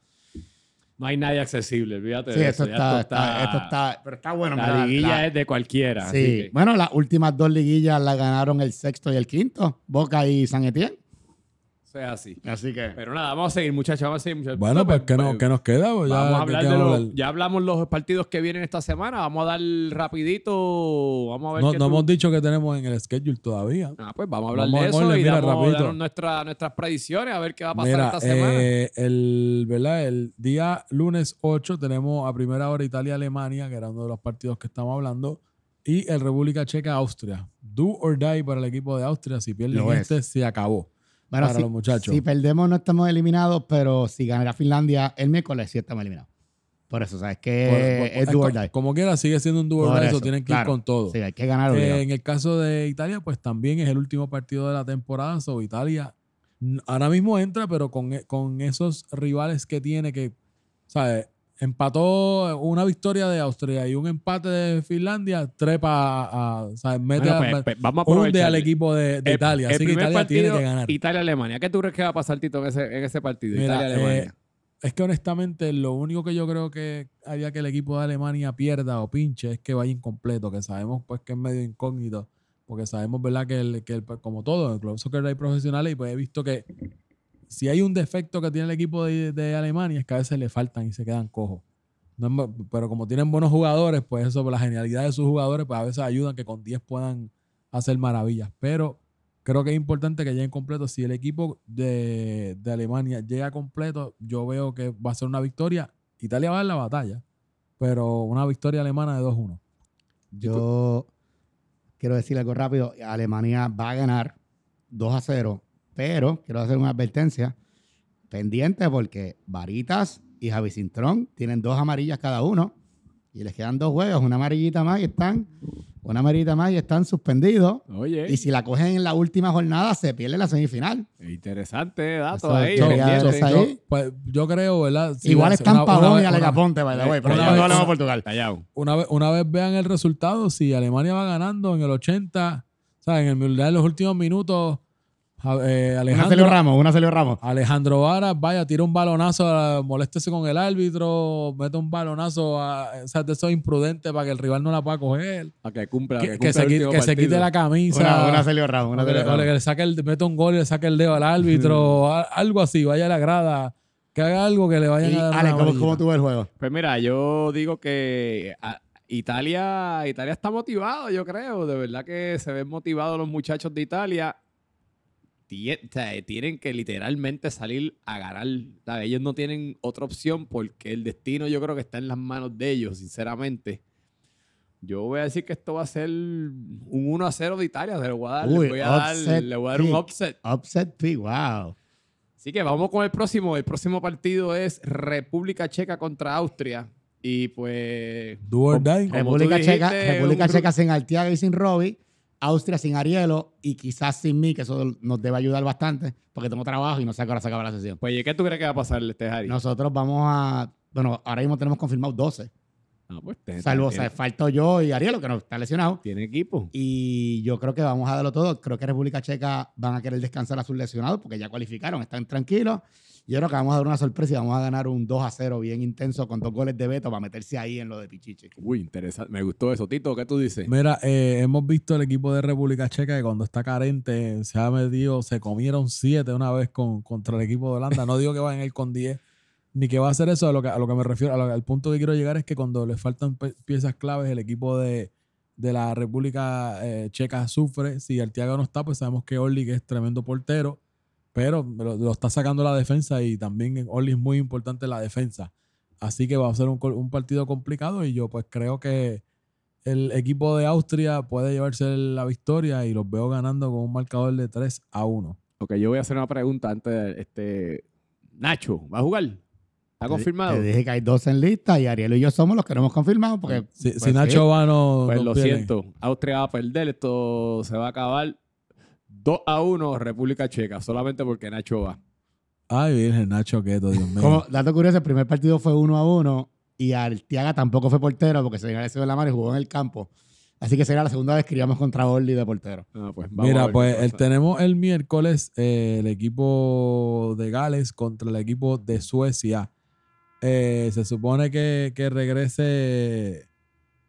No hay nadie accesible, olvídate Sí, de eso. está, esto está- esto está, pero está bueno. La liguilla la- es de cualquiera. Sí. así que- Bueno, las últimas dos liguillas las ganaron el sexto y el quinto, Boca y San Etienne. Sea así. Así que. Pero nada, vamos a seguir, muchachos. Vamos a seguir, muchachos. Bueno, pues, ¿qué, pues, nos, qué nos queda? Pues ya, vamos a ¿qué- hablar de los. hablar? Ya hablamos los partidos que vienen esta semana. Vamos a dar rapidito. Vamos a ver No, qué no tú- hemos dicho que tenemos en el schedule todavía. Ah, pues vamos a hablar Vamos de a eso y mira, damos, nuestra- nuestras predicciones a ver qué va a pasar Mira, esta semana. eh, el, ¿verdad? el día lunes 8 tenemos a primera hora Italia-Alemania, que era uno de los partidos que estamos hablando, y el República Checa-Austria. Do or die para el equipo de Austria. Si pierden Lo es. este, se acabó. Bueno, para si, los muchachos. si perdemos no estamos eliminados, pero si ganara Finlandia el miércoles sí estamos eliminados. Por eso, ¿sabes? Que Por- por- es do or die. Como quiera, sigue siendo un do or die, eso tienen que ir con todo. Sí, hay que ganar. Eh, en el caso de Italia, pues también es el último partido de la temporada. So, Italia ahora mismo entra, pero con, e- con esos rivales que tiene que, ¿sabes? Empató una victoria de Austria y un empate de Finlandia, trepa a, a-. Mete Bueno, a- pues, pues, vamos a hunde al equipo de, de El- Italia. el Así que Italia tiene que ganar. Italia-Alemania. ¿Qué tú crees que va a pasar, Tito, en ese, en ese partido? Italia-Alemania. eh, es que honestamente lo único que yo creo que haría que el equipo de Alemania pierda o pinche es que vaya incompleto, que sabemos pues que es medio incógnito, porque sabemos, ¿verdad? Que, el, que el- como todo, en el Club Soccer hay profesionales y pues he visto que si hay un defecto que tiene el equipo de, de Alemania es que a veces le faltan y se quedan cojos. Pero como tienen buenos jugadores, pues eso, la genialidad de sus jugadores, pues a veces ayudan que con 10 puedan hacer maravillas. Pero creo que es importante que lleguen completos. Si el equipo de, de Alemania llega completo, yo veo que va a ser una victoria. Italia va a dar la batalla, pero una victoria alemana de 2-1. Yo quiero decir algo rápido. Alemania va a ganar 2 a 0, pero quiero hacer una advertencia pendiente porque Varitas y Javi Cintrón tienen dos amarillas cada uno y les quedan dos juegos, una amarillita más y están, una amarillita más y están suspendidos. Oye, Y si la cogen en la última jornada, se pierde la semifinal. interesante dato Eso ahí. yo. Yo, pues, yo creo, ¿verdad? Sí, Igual están una- Pavón una y Alegaponte, by the way, pero una ya vez- no hablamos una- de Portugal. Callao. una vez, una vez vean el resultado, si Alemania va ganando en el 80, o sea, en el en los últimos minutos, eh, Una Alejandro, Celio Ramos, una Celio Ramos. Alejandro Vara, vaya, tira un balonazo, moléstese con el árbitro, mete un balonazo, a, o sea, de eso imprudente para que el rival no la pueda coger. A que cumpla. Que, que que cumpla se, quite, último que se quite partido. la camisa. Una, una Celio Ramos, una Celio o que Ramos. le saque el, mete un gol y le saque el dedo al árbitro, a- algo así, vaya a la grada, que haga algo que le vayan Y, a dar Ale, una ¿cómo. ¿cómo tuvo el juego? Pues mira, yo digo que a- Italia, Italia está motivado, yo creo. De verdad que se ven motivados los muchachos de Italia. Tienen que literalmente salir a ganar. ¿sabes? Ellos no tienen otra opción porque el destino yo creo que está en las manos de ellos, sinceramente. Yo voy a decir que esto va a ser un 1 a 0 de Italia. Se lo voy a dar, le Uy, voy a dar, upset le voy a dar un upset. Upset pick, wow. Así que vamos con el próximo. El próximo partido es República Checa contra Austria. Y pues. Do or die. Como República tú Checa, dijiste, República un Checa sin Arteaga y sin Robbie. Austria sin Arielo y quizás sin mí, que eso nos debe ayudar bastante, porque tengo trabajo y no sé a qué hora se acaba la sesión. Pues, ¿y ¿qué tú crees que va a pasar, este Harry? Nosotros vamos a. Bueno, ahora mismo tenemos confirmados 12. Ah, pues, Salvo, o tiene, sea, falto yo y Arielo, que no está lesionado. tiene equipo. Y yo creo que vamos a darlo todo. Creo que República Checa van a querer descansar a sus lesionados porque ya cualificaron, están tranquilos. Yo creo que vamos a dar una sorpresa y vamos a ganar un 2 a 0 bien intenso con dos goles de Beto para meterse ahí en lo de Pichichi. Uy, interesante. Me gustó eso. Tito, ¿qué tú dices? Mira, eh, hemos visto el equipo de República Checa que cuando está carente se ha metido, se comieron siete una vez con, contra el equipo de Holanda. No digo que vayan a ir con 10, ni que va a hacer eso. A lo que, a lo que me refiero, al punto que quiero llegar es que cuando le faltan piezas claves, el equipo de, de la República eh, Checa sufre. Si Arteaga no está, pues sabemos que que es tremendo portero, pero lo, está sacando la defensa y también Orly es muy importante la defensa. Así que va a ser un, partido complicado y yo pues creo que el equipo de Austria puede llevarse la victoria y los veo ganando con un marcador de 3 a 1. Ok, yo voy a hacer una pregunta antes este. Nacho, ¿va a jugar? ¿Está confirmado? Te dije que hay dos en lista y Ariel y yo somos los que no hemos confirmado porque Si, pues, si Nacho va, no. Pues no lo siento. Austria va a perder. Esto se va a acabar 2 a 1 República Checa. Solamente porque Nacho va. Ay, Virgen, Nacho Quieto, Dios mío. Como dato curioso, el primer partido fue uno a uno y Arteaga tampoco fue portero porque se le en la mano y jugó en el campo. Así que será la segunda vez que iríamos contra Orly de portero. Ah, pues Mira, pues el- tenemos el miércoles eh, el equipo de Gales contra el equipo de Suecia. Eh, se supone que, que regrese.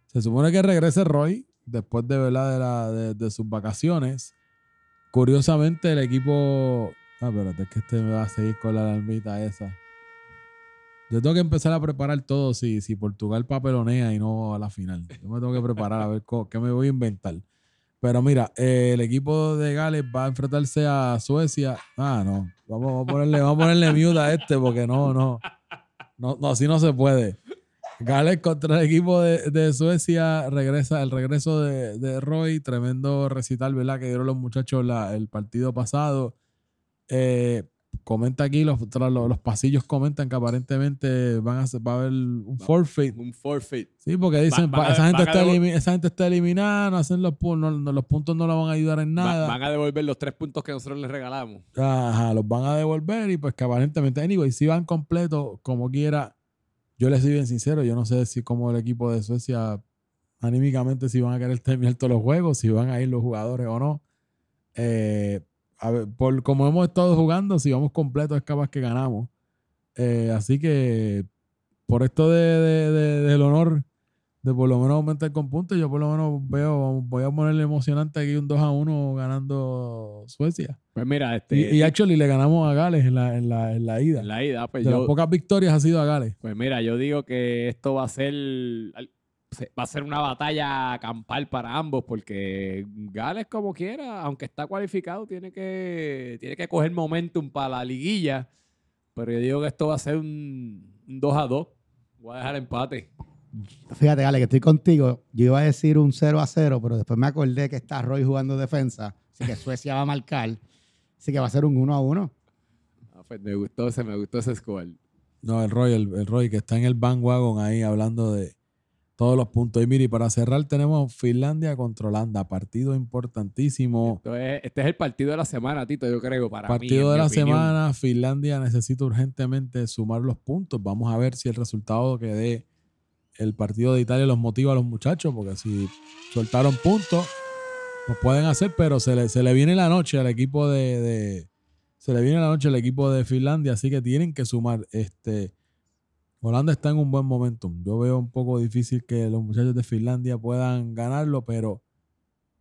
Se supone que regrese Roy después de, ¿verdad? de, la- de- de sus vacaciones. Curiosamente, el equipo. Ah, espérate, es que este me va a seguir con la alarmita esa. Yo tengo que empezar a preparar todo si, si Portugal papelonea y no a la final. Yo me tengo que preparar a ver qué me voy a inventar. Pero mira, eh, el equipo de Gales va a enfrentarse a Suecia. Ah, no. Vamos, vamos a ponerle, vamos a ponerle mute a este porque no, no. No, no, así no se puede. Gales contra el equipo de, de Suecia regresa el regreso de, de Roy, tremendo recital, ¿verdad? Que dieron los muchachos la- el partido pasado. Eh, comenta aquí, los, los, los pasillos comentan que aparentemente van a, va a haber un forfeit. Un forfeit. Sí, porque dicen, van "Pa- a- esa, gente está esa gente está eliminada, no hacen los, no- no- los puntos no la van a ayudar en Va- nada. van a devolver los tres puntos que nosotros les regalamos. Ajá, los van a devolver y pues que aparentemente, anyway, si van completos, como quiera, yo les soy bien sincero, yo no sé si como el equipo de Suecia, anímicamente, si van a querer terminar todos los juegos, si van a ir los jugadores o no. Eh, a ver, por como hemos estado jugando, si vamos completos es capaz que ganamos. Eh, así que por esto de, de- de- del honor de por lo menos aumentar con puntos, yo por lo menos veo, voy a ponerle emocionante aquí un 2 a 1 ganando Suecia. Pues mira, este. Y, y actually le ganamos a Gales en la, en la, en la ida. en la ida, pues de las yo. pocas victorias ha sido a Gales. Pues mira, yo digo que esto va a ser va a ser una batalla campal para ambos porque Gales como quiera, aunque está cualificado, tiene que tiene que coger momentum para la liguilla, pero yo digo que esto va a ser un, un 2 a 2. Voy a dejar empate. Fíjate, Ale, que estoy contigo. Yo iba a decir un 0 a 0, pero después me acordé que está Roy jugando defensa. Así que Suecia va a marcar. Así que va a ser un 1 a 1. Ah, pues me gustó ese, me gustó ese score. No, el Roy, el, el Roy que está en el bandwagon ahí hablando de todos los puntos. Y mire, y para cerrar tenemos Finlandia contra Holanda. Partido importantísimo. Esto es- este es el partido de la semana, Tito, yo creo, para Partido de la opinión. semana. Finlandia necesita urgentemente sumar los puntos. Vamos a ver si el resultado que dé el partido de Italia los motiva a los muchachos, porque si soltaron puntos, lo pueden hacer, pero se le, se le viene la noche al equipo de, de- se le viene la noche al equipo de Finlandia, así que tienen que sumar. Este Holanda está en un buen momentum. Yo veo un poco difícil que los muchachos de Finlandia puedan ganarlo, pero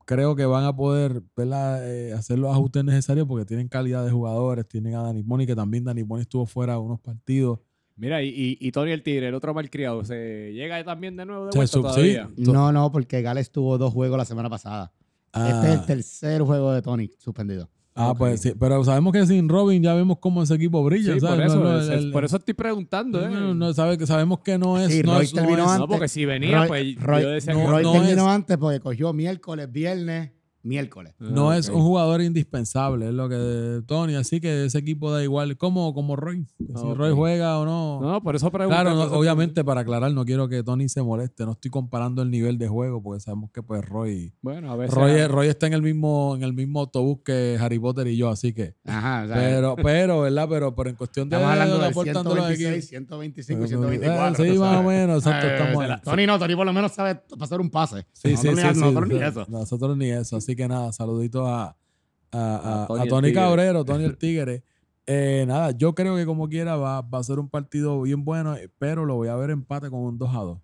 creo que van a poder. Eh, hacer los ajustes necesarios porque tienen calidad de jugadores, tienen a Dani Moni, que también Dani Moni estuvo fuera unos partidos. Mira, y, y, y Tony el Tigre, el otro malcriado, ¿se llega también de nuevo de Se vuelta todavía? sí. No, no, porque Gales tuvo dos juegos la semana pasada. Este es el Ah, tercer juego de Tony suspendido. Ah, pues sí, pero sabemos que sin Robin ya vemos cómo ese equipo brilla, Sí, ¿sabes? por eso, No, no, es- el- por eso estoy preguntando, ¿eh? no, no, sabe que sabemos que no es. Sí, no Roy es- no terminó es- antes. No, porque si venía, Roy- pues Roy- yo decía no, que Roy no terminó es- antes porque cogió miércoles, viernes, miércoles. No Ah, es un jugador indispensable, es lo que Tony, así que ese equipo da igual, como, como Roy. Si. Roy juega o no. No, por eso pregunté. claro, no, obviamente para aclarar, no quiero que Tony se moleste, no estoy comparando el nivel de juego, porque sabemos que pues Roy. Bueno, a veces. Roy, Roy está en el mismo, en el mismo autobús que Harry Potter y yo, así que. Ajá, o sea, Pero, pero, ¿verdad? Pero, pero en cuestión de estamos hablando de aportando los 126, equipos. 125, Eh, 124. sí, más o menos, exacto, Eh, estamos. Tony no, Tony por lo menos sabe pasar un pase. Sí, nosotros sí, ni, sí, nosotros sí, ni sí. eso. Nosotros ni eso. Así que nada, saluditos a, a, a- A Tony a. Cabrero, Tony el Tigre. Eh, nada, yo creo que como quiera va, va a ser un partido bien bueno, eh, pero lo voy a ver empate con un 2 a 2.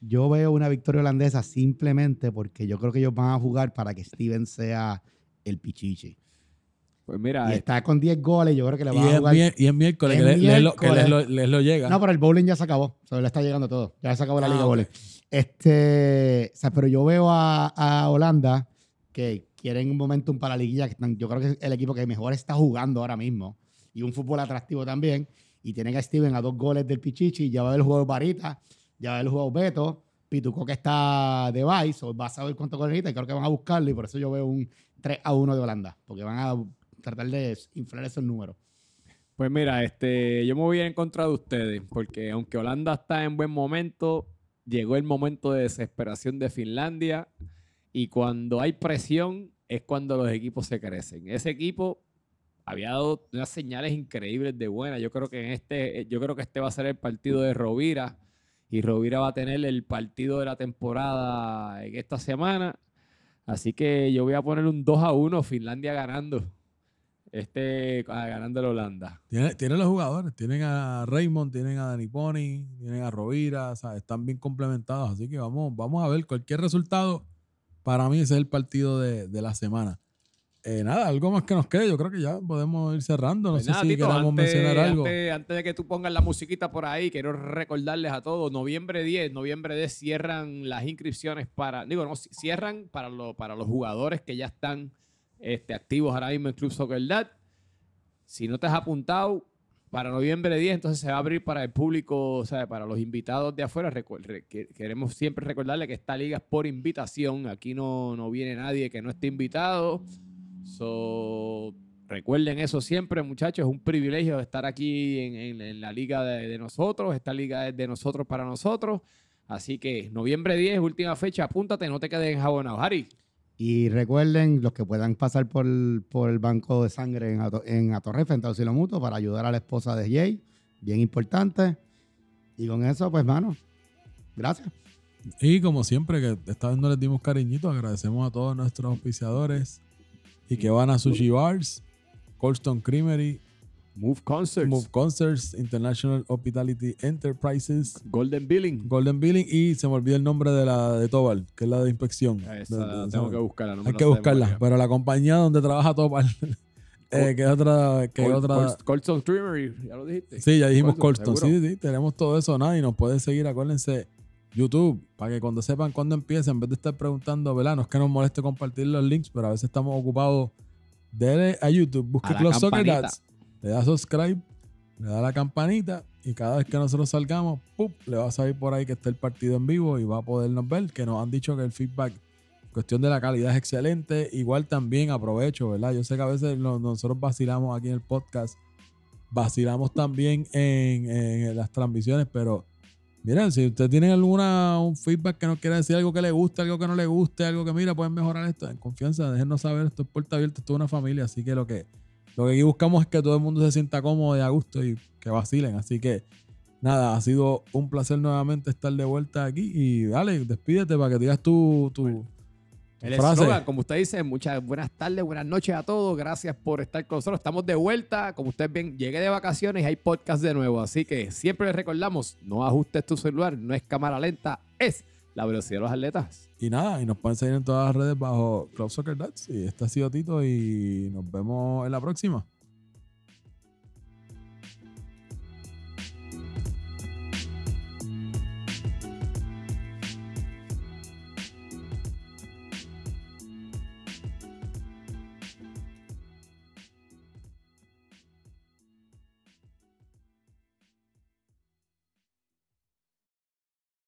Yo veo una victoria holandesa simplemente porque yo creo que ellos van a jugar para que Steven sea el pichichi. Pues mira, Y eh, está con 10 goles, yo creo que le Y van a jugar. y es miércoles, Es que, le- les lo, que les lo, les lo llega. No, pero el bowling ya se acabó. O sea, le está llegando todo. Ya se acabó la Ah, liga ok. bowling. Este, o sea, pero yo veo a, a Holanda que quieren un momentum para la liguilla. Que están- yo creo que es el equipo que mejor está jugando ahora mismo. Y un fútbol atractivo también. Y tienen a Steven a dos goles del Pichichi. Ya va a haber jugado Barita. Ya va a haber jugado Beto. Pituco que está de Vice. O va a saber cuántos goles necesita. Y creo que van a buscarlo. Y por eso yo veo un 3 a 1 de Holanda. Porque van a tratar de inflar esos números. Pues mira, este, yo me voy a ir en contra de ustedes, porque aunque Holanda está en buen momento, llegó el momento de desesperación de Finlandia y cuando hay presión es cuando los equipos se crecen. Ese equipo había dado unas señales increíbles de buena. Yo creo que en este, yo creo que este va a ser el partido de Rovira y Rovira va a tener el partido de la temporada en esta semana. Así que yo voy a poner un 2 a 1, Finlandia ganando. Este ah, ganando el Holanda. Tiene, tiene los jugadores, tienen a Raymond, tienen a Dani Pony, tienen a Rovira, o sea, están bien complementados. Así que vamos, vamos a ver cualquier resultado. Para mí ese es el partido de, de la semana. Eh, nada, algo más que nos quede. Yo creo que ya podemos ir cerrando. No Pues sé nada, si Tito, queramos antes, mencionar algo. Antes, antes de que tú pongas la musiquita por ahí, quiero recordarles a todos, noviembre 10, noviembre 10 cierran las inscripciones para, digo, no, cierran para, lo- para los jugadores que ya están este, activos ahora mismo en Club Soccer Dad. Si no te has apuntado para noviembre 10, entonces se va a abrir para el público, o sea, para los invitados de afuera. Queremos siempre recordarle que esta liga es por invitación. Aquí no, no viene nadie que no esté invitado. So, recuerden eso siempre, muchachos. Es un privilegio estar aquí en, en- en la liga de, de nosotros. Esta liga es de nosotros para nosotros. Así que noviembre 10, última fecha, apúntate, no te quedes enjabonado. Harry. Y recuerden, los que puedan pasar por, por el banco de sangre en, Ato- en Atorrefe, en Taucilo Mutuo, para ayudar a la esposa de Jay, bien importante. Y con eso, pues, mano, gracias. Y como siempre, que esta vez no les dimos cariñito, agradecemos a todos nuestros auspiciadores y que van a Sushi Bars, Coldstone Creamery, Move Concerts. Move Concerts, International Hospitality Enterprises, Golden Billing. Golden Billing y se me olvidó el nombre de la de Tobal, que es la de inspección. Esa De- de- tengo que buscarla. no me Hay que buscarla, memoria. pero la compañía donde trabaja Tobal, eh, que es otra, que es Cold- otra, Coldstone Creamery, ya lo dijiste. Sí, ya dijimos Colston, Colston. Sí, sí, tenemos todo eso, nada, y nos pueden seguir, acuérdense, YouTube, para que cuando sepan cuándo empieza, en vez de estar preguntando, ¿verdad? No es que nos moleste compartir los links, pero a veces estamos ocupados. Dele a YouTube, busque Close Soccer. Dads, le da subscribe, le da la campanita, y cada vez que nosotros salgamos, le va a salir por ahí que está el partido en vivo y va a podernos ver, que nos han dicho que el feedback, cuestión de la calidad es excelente. Igual también aprovecho, ¿verdad? Yo sé que a veces no- nosotros vacilamos aquí en el podcast vacilamos también en, las transmisiones, pero miren, si usted tiene alguna un feedback que nos quiera decir algo que le guste, algo que no le guste, algo que mira, pueden mejorar esto, en confianza, déjenos saber, esto es puerta abierta, esto es una familia, así que lo que lo que aquí buscamos es que todo el mundo se sienta cómodo y a gusto y que vacilen, así que nada, ha sido un placer nuevamente estar de vuelta aquí y dale, despídete para que digas tu, tu, El frase. como usted dice, muchas buenas tardes, buenas noches a todos. Gracias por estar con nosotros. Estamos de vuelta. Como ustedes ven, llegué de vacaciones y hay podcast de nuevo. Así que siempre les recordamos, no ajustes tu celular, no es cámara lenta, es la velocidad de los atletas. Y nada, y nos pueden seguir en todas las redes bajo Club Soccer Dads. Y este ha sido Tito y nos vemos en la próxima.